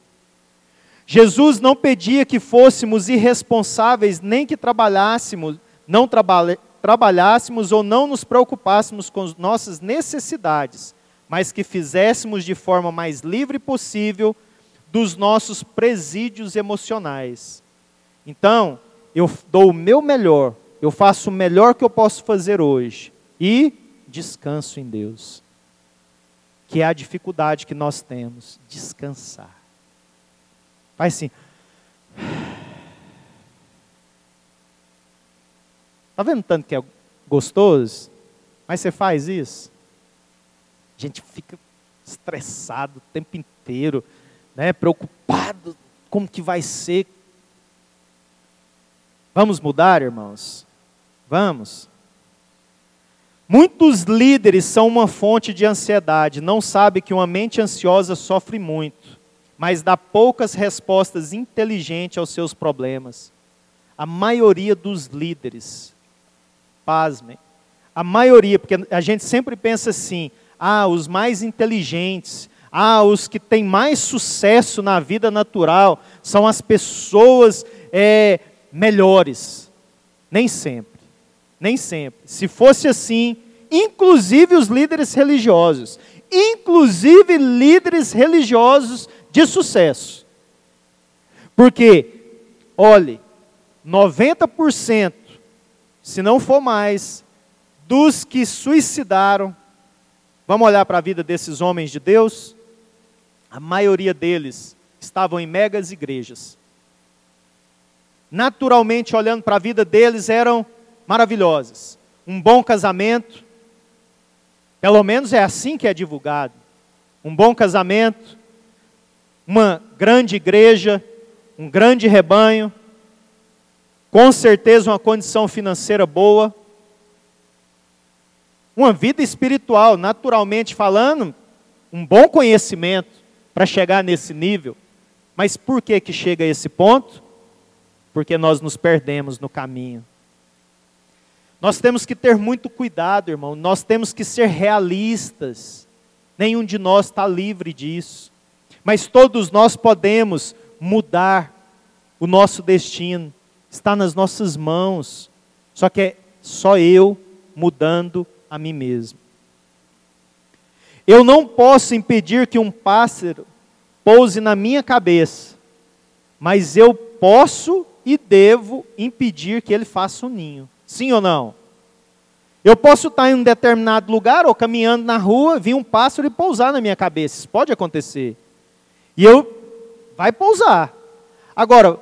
Jesus não pedia que fôssemos irresponsáveis, nem que trabalhássemos, não trabalhássemos ou não nos preocupássemos com as nossas necessidades, mas que fizéssemos de forma mais livre possível dos nossos presídios emocionais. Então, eu dou o meu melhor, eu faço o melhor que eu posso fazer hoje e descanso em Deus. Que é a dificuldade que nós temos, descansar. Faz assim. Está <sighs> vendo tanto que é gostoso? Mas você faz isso? A gente fica estressado o tempo inteiro, né? preocupado como que vai ser. Vamos mudar, irmãos? Vamos. Muitos líderes são uma fonte de ansiedade, não sabem que uma mente ansiosa sofre muito mas dá poucas respostas inteligentes aos seus problemas. A maioria dos líderes, pasmem, a maioria, porque a gente sempre pensa assim, ah, os mais inteligentes, ah, os que têm mais sucesso na vida natural são as pessoas é, melhores. Nem sempre, nem sempre. Se fosse assim, inclusive os líderes religiosos, inclusive líderes religiosos de sucesso. Porque, olhe, 90%, se não for mais, dos que suicidaram, vamos olhar para a vida desses homens de Deus? A maioria deles estavam em megas igrejas. Naturalmente, olhando para a vida deles, eram maravilhosas. Um bom casamento, pelo menos é assim que é divulgado. Um bom casamento, uma grande igreja, um grande rebanho, com certeza uma condição financeira boa, uma vida espiritual, naturalmente falando, um bom conhecimento para chegar nesse nível. Mas por que que chega a esse ponto? Porque nós nos perdemos no caminho. Nós temos que ter muito cuidado, irmão. Nós temos que ser realistas. Nenhum de nós está livre disso. Mas todos nós podemos mudar o nosso destino, está nas nossas mãos. Só que é só eu mudando a mim mesmo. Eu não posso impedir que um pássaro pouse na minha cabeça, mas eu posso e devo impedir que ele faça um ninho. Sim ou não? Eu posso estar em um determinado lugar ou caminhando na rua, vir um pássaro e pousar na minha cabeça. Isso pode acontecer. E eu vai pousar. Agora,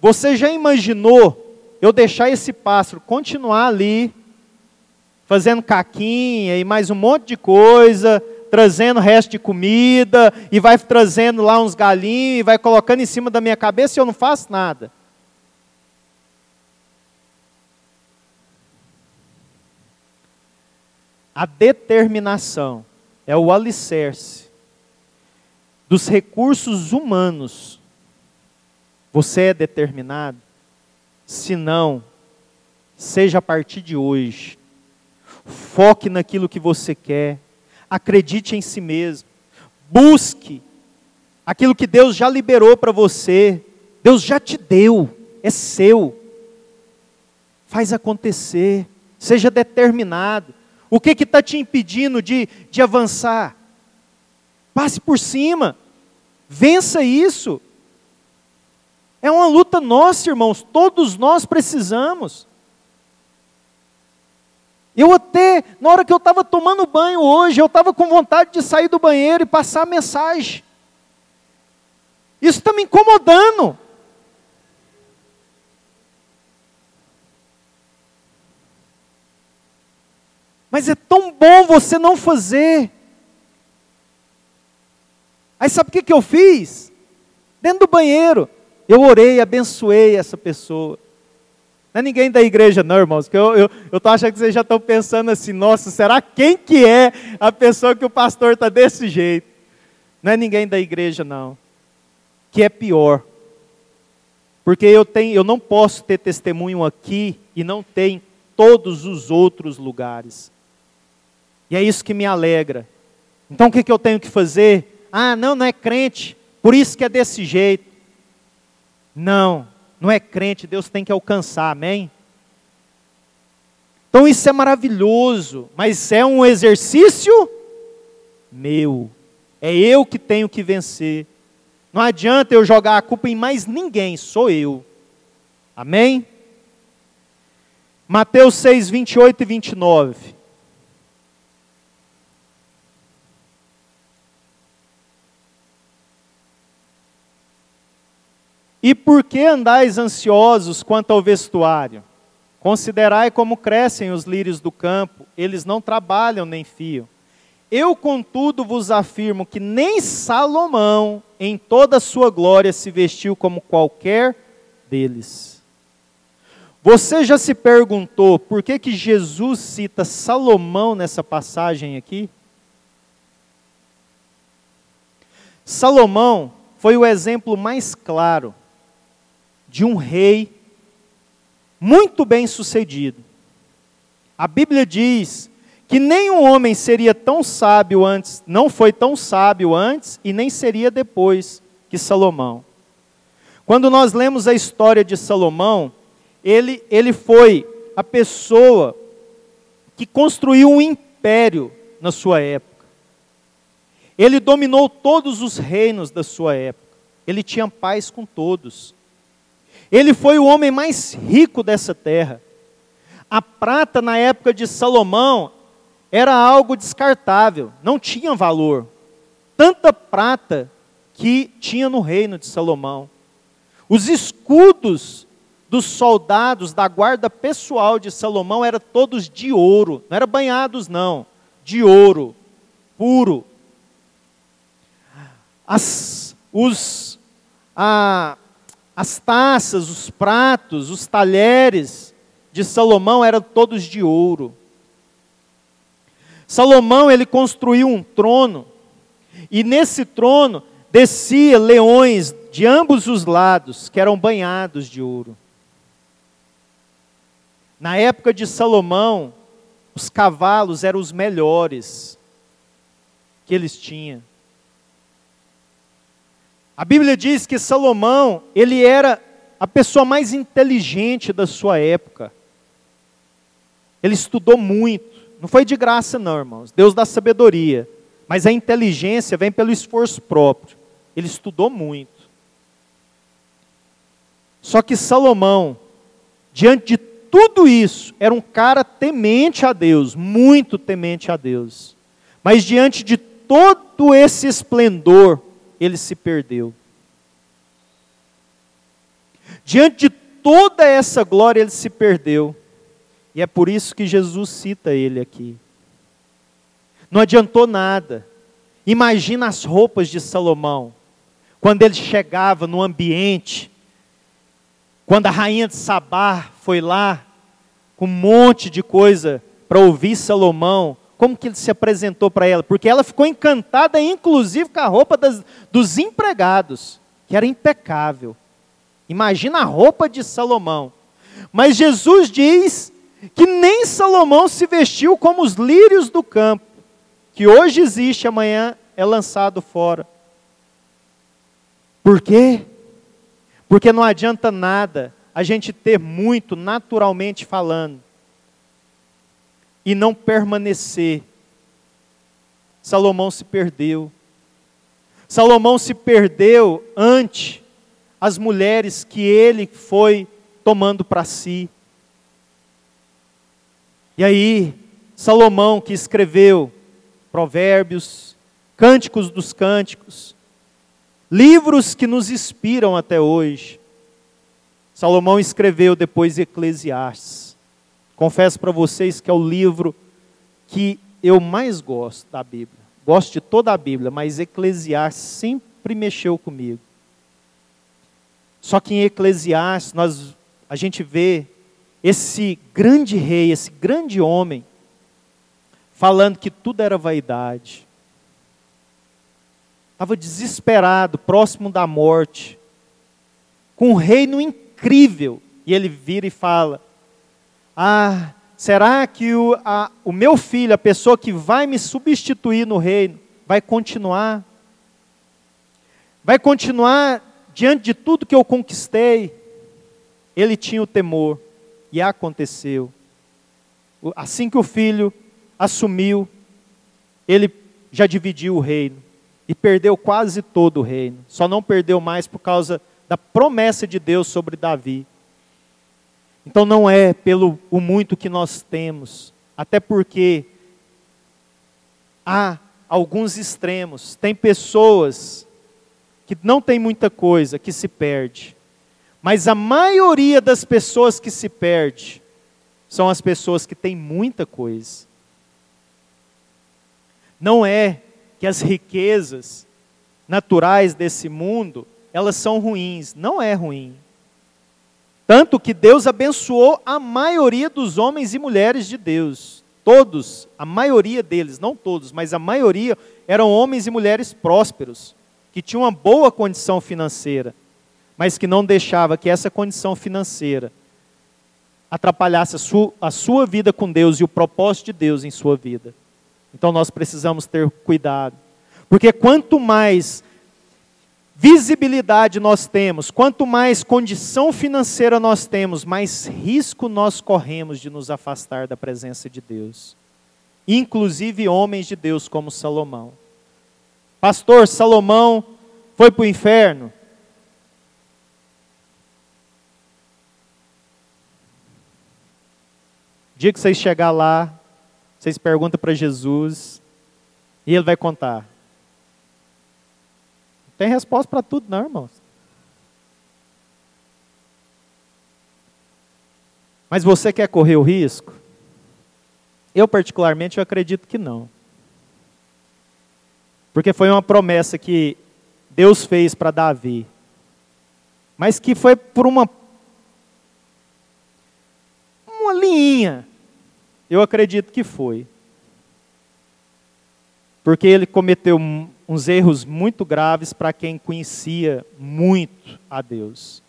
você já imaginou eu deixar esse pássaro continuar ali, fazendo caquinha e mais um monte de coisa, trazendo resto de comida, e vai trazendo lá uns galinhos, e vai colocando em cima da minha cabeça e eu não faço nada. A determinação é o alicerce dos recursos humanos, você é determinado? Se não, seja a partir de hoje. Foque naquilo que você quer. Acredite em si mesmo. Busque aquilo que Deus já liberou para você. Deus já te deu. É seu. Faz acontecer. Seja determinado. O que está te impedindo de, de avançar? Passe por cima. Vença isso. É uma luta nossa, irmãos, todos nós precisamos. Eu até, na hora que eu estava tomando banho hoje, eu estava com vontade de sair do banheiro e passar a mensagem. Isso está me incomodando. Mas é tão bom você não fazer. Aí sabe o que, que eu fiz? Dentro do banheiro, eu orei, abençoei essa pessoa. Não é ninguém da igreja, não, irmãos, eu estou eu, eu achando que vocês já estão pensando assim, nossa, será quem que é a pessoa que o pastor está desse jeito? Não é ninguém da igreja, não. Que é pior. Porque eu, tenho, eu não posso ter testemunho aqui e não ter em todos os outros lugares. E é isso que me alegra. Então o que, que eu tenho que fazer? Ah, não, não é crente, por isso que é desse jeito. Não, não é crente, Deus tem que alcançar, amém? Então isso é maravilhoso, mas é um exercício meu. É eu que tenho que vencer. Não adianta eu jogar a culpa em mais ninguém, sou eu. Amém? Mateus 6, 28 e 29. E por que andais ansiosos quanto ao vestuário? Considerai como crescem os lírios do campo, eles não trabalham nem fiam. Eu, contudo, vos afirmo que nem Salomão, em toda a sua glória, se vestiu como qualquer deles. Você já se perguntou por que, que Jesus cita Salomão nessa passagem aqui? Salomão foi o exemplo mais claro de um rei muito bem sucedido. A Bíblia diz que nenhum homem seria tão sábio antes, não foi tão sábio antes e nem seria depois que Salomão. Quando nós lemos a história de Salomão, ele, ele foi a pessoa que construiu um império na sua época. Ele dominou todos os reinos da sua época. Ele tinha paz com todos. Ele foi o homem mais rico dessa terra. A prata na época de Salomão era algo descartável, não tinha valor. Tanta prata que tinha no reino de Salomão. Os escudos dos soldados da guarda pessoal de Salomão eram todos de ouro, não eram banhados não, de ouro, puro. As, os, a, as taças, os pratos, os talheres de Salomão eram todos de ouro. Salomão ele construiu um trono e nesse trono descia leões de ambos os lados que eram banhados de ouro. Na época de Salomão, os cavalos eram os melhores que eles tinham. A Bíblia diz que Salomão, ele era a pessoa mais inteligente da sua época. Ele estudou muito. Não foi de graça, não, irmãos. Deus dá sabedoria. Mas a inteligência vem pelo esforço próprio. Ele estudou muito. Só que Salomão, diante de tudo isso, era um cara temente a Deus, muito temente a Deus. Mas diante de todo esse esplendor, ele se perdeu. Diante de toda essa glória, ele se perdeu. E é por isso que Jesus cita ele aqui. Não adiantou nada. Imagina as roupas de Salomão, quando ele chegava no ambiente, quando a rainha de Sabá foi lá, com um monte de coisa para ouvir Salomão, como que ele se apresentou para ela? Porque ela ficou encantada, inclusive, com a roupa das, dos empregados, que era impecável. Imagina a roupa de Salomão. Mas Jesus diz que nem Salomão se vestiu como os lírios do campo, que hoje existe, amanhã é lançado fora. Por quê? Porque não adianta nada a gente ter muito naturalmente falando e não permanecer. Salomão se perdeu. Salomão se perdeu ante as mulheres que ele foi tomando para si. E aí, Salomão, que escreveu Provérbios, Cânticos dos Cânticos, livros que nos inspiram até hoje. Salomão escreveu depois Eclesiastes. Confesso para vocês que é o livro que eu mais gosto da Bíblia. Gosto de toda a Bíblia, mas Eclesiastes sempre mexeu comigo. Só que em Eclesiastes nós, a gente vê esse grande rei, esse grande homem, falando que tudo era vaidade. Estava desesperado, próximo da morte, com um reino incrível. E ele vira e fala: Ah, será que o, a, o meu filho, a pessoa que vai me substituir no reino, vai continuar? Vai continuar diante de tudo que eu conquistei? Ele tinha o temor. E aconteceu. Assim que o filho assumiu, ele já dividiu o reino e perdeu quase todo o reino. Só não perdeu mais por causa da promessa de Deus sobre Davi. Então não é pelo o muito que nós temos, até porque há alguns extremos. Tem pessoas que não tem muita coisa, que se perde. Mas a maioria das pessoas que se perde são as pessoas que têm muita coisa. Não é que as riquezas naturais desse mundo, elas são ruins, não é ruim. Tanto que Deus abençoou a maioria dos homens e mulheres de Deus. Todos, a maioria deles, não todos, mas a maioria eram homens e mulheres prósperos, que tinham uma boa condição financeira mas que não deixava que essa condição financeira atrapalhasse a sua, a sua vida com Deus e o propósito de Deus em sua vida. Então nós precisamos ter cuidado, porque quanto mais visibilidade nós temos, quanto mais condição financeira nós temos, mais risco nós corremos de nos afastar da presença de Deus. Inclusive homens de Deus como Salomão. Pastor, Salomão foi para o inferno? dia que vocês chegar lá, vocês perguntam para Jesus e ele vai contar. Tem resposta para tudo, não, irmãos. Mas você quer correr o risco? Eu, particularmente, eu acredito que não. Porque foi uma promessa que Deus fez para Davi. Mas que foi por uma uma linha. Eu acredito que foi. Porque ele cometeu uns erros muito graves para quem conhecia muito a Deus.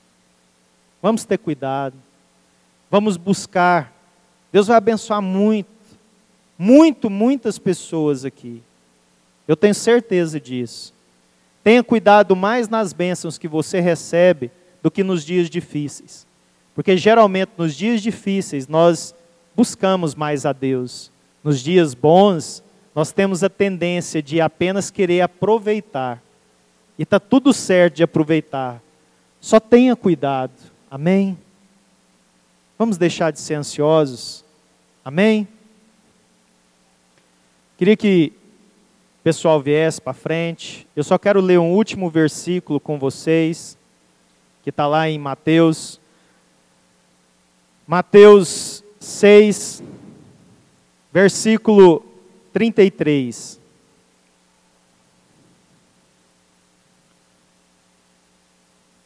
Vamos ter cuidado. Vamos buscar. Deus vai abençoar muito, muito, muitas pessoas aqui. Eu tenho certeza disso. Tenha cuidado mais nas bênçãos que você recebe do que nos dias difíceis. Porque geralmente nos dias difíceis nós buscamos mais a Deus. Nos dias bons, nós temos a tendência de apenas querer aproveitar. E está tudo certo de aproveitar. Só tenha cuidado. Amém? Vamos deixar de ser ansiosos. Amém? Queria que o pessoal viesse para frente. Eu só quero ler um último versículo com vocês, que está lá em Mateus Mateus 6, versículo 33.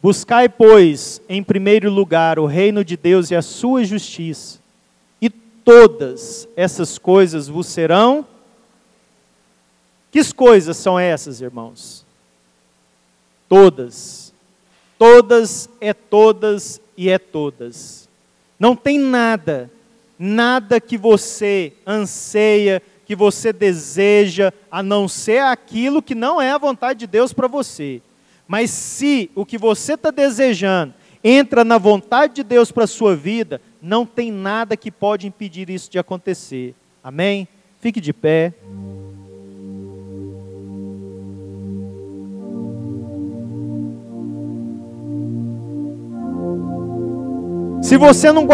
Buscai, pois, em primeiro lugar o reino de Deus e a sua justiça, e todas essas coisas vos serão. Que coisas são essas, irmãos? Todas. Todas é todas e é todas não tem nada, nada que você anseia, que você deseja, a não ser aquilo que não é a vontade de Deus para você. Mas se o que você está desejando entra na vontade de Deus para a sua vida, não tem nada que pode impedir isso de acontecer. Amém? Fique de pé. Se você não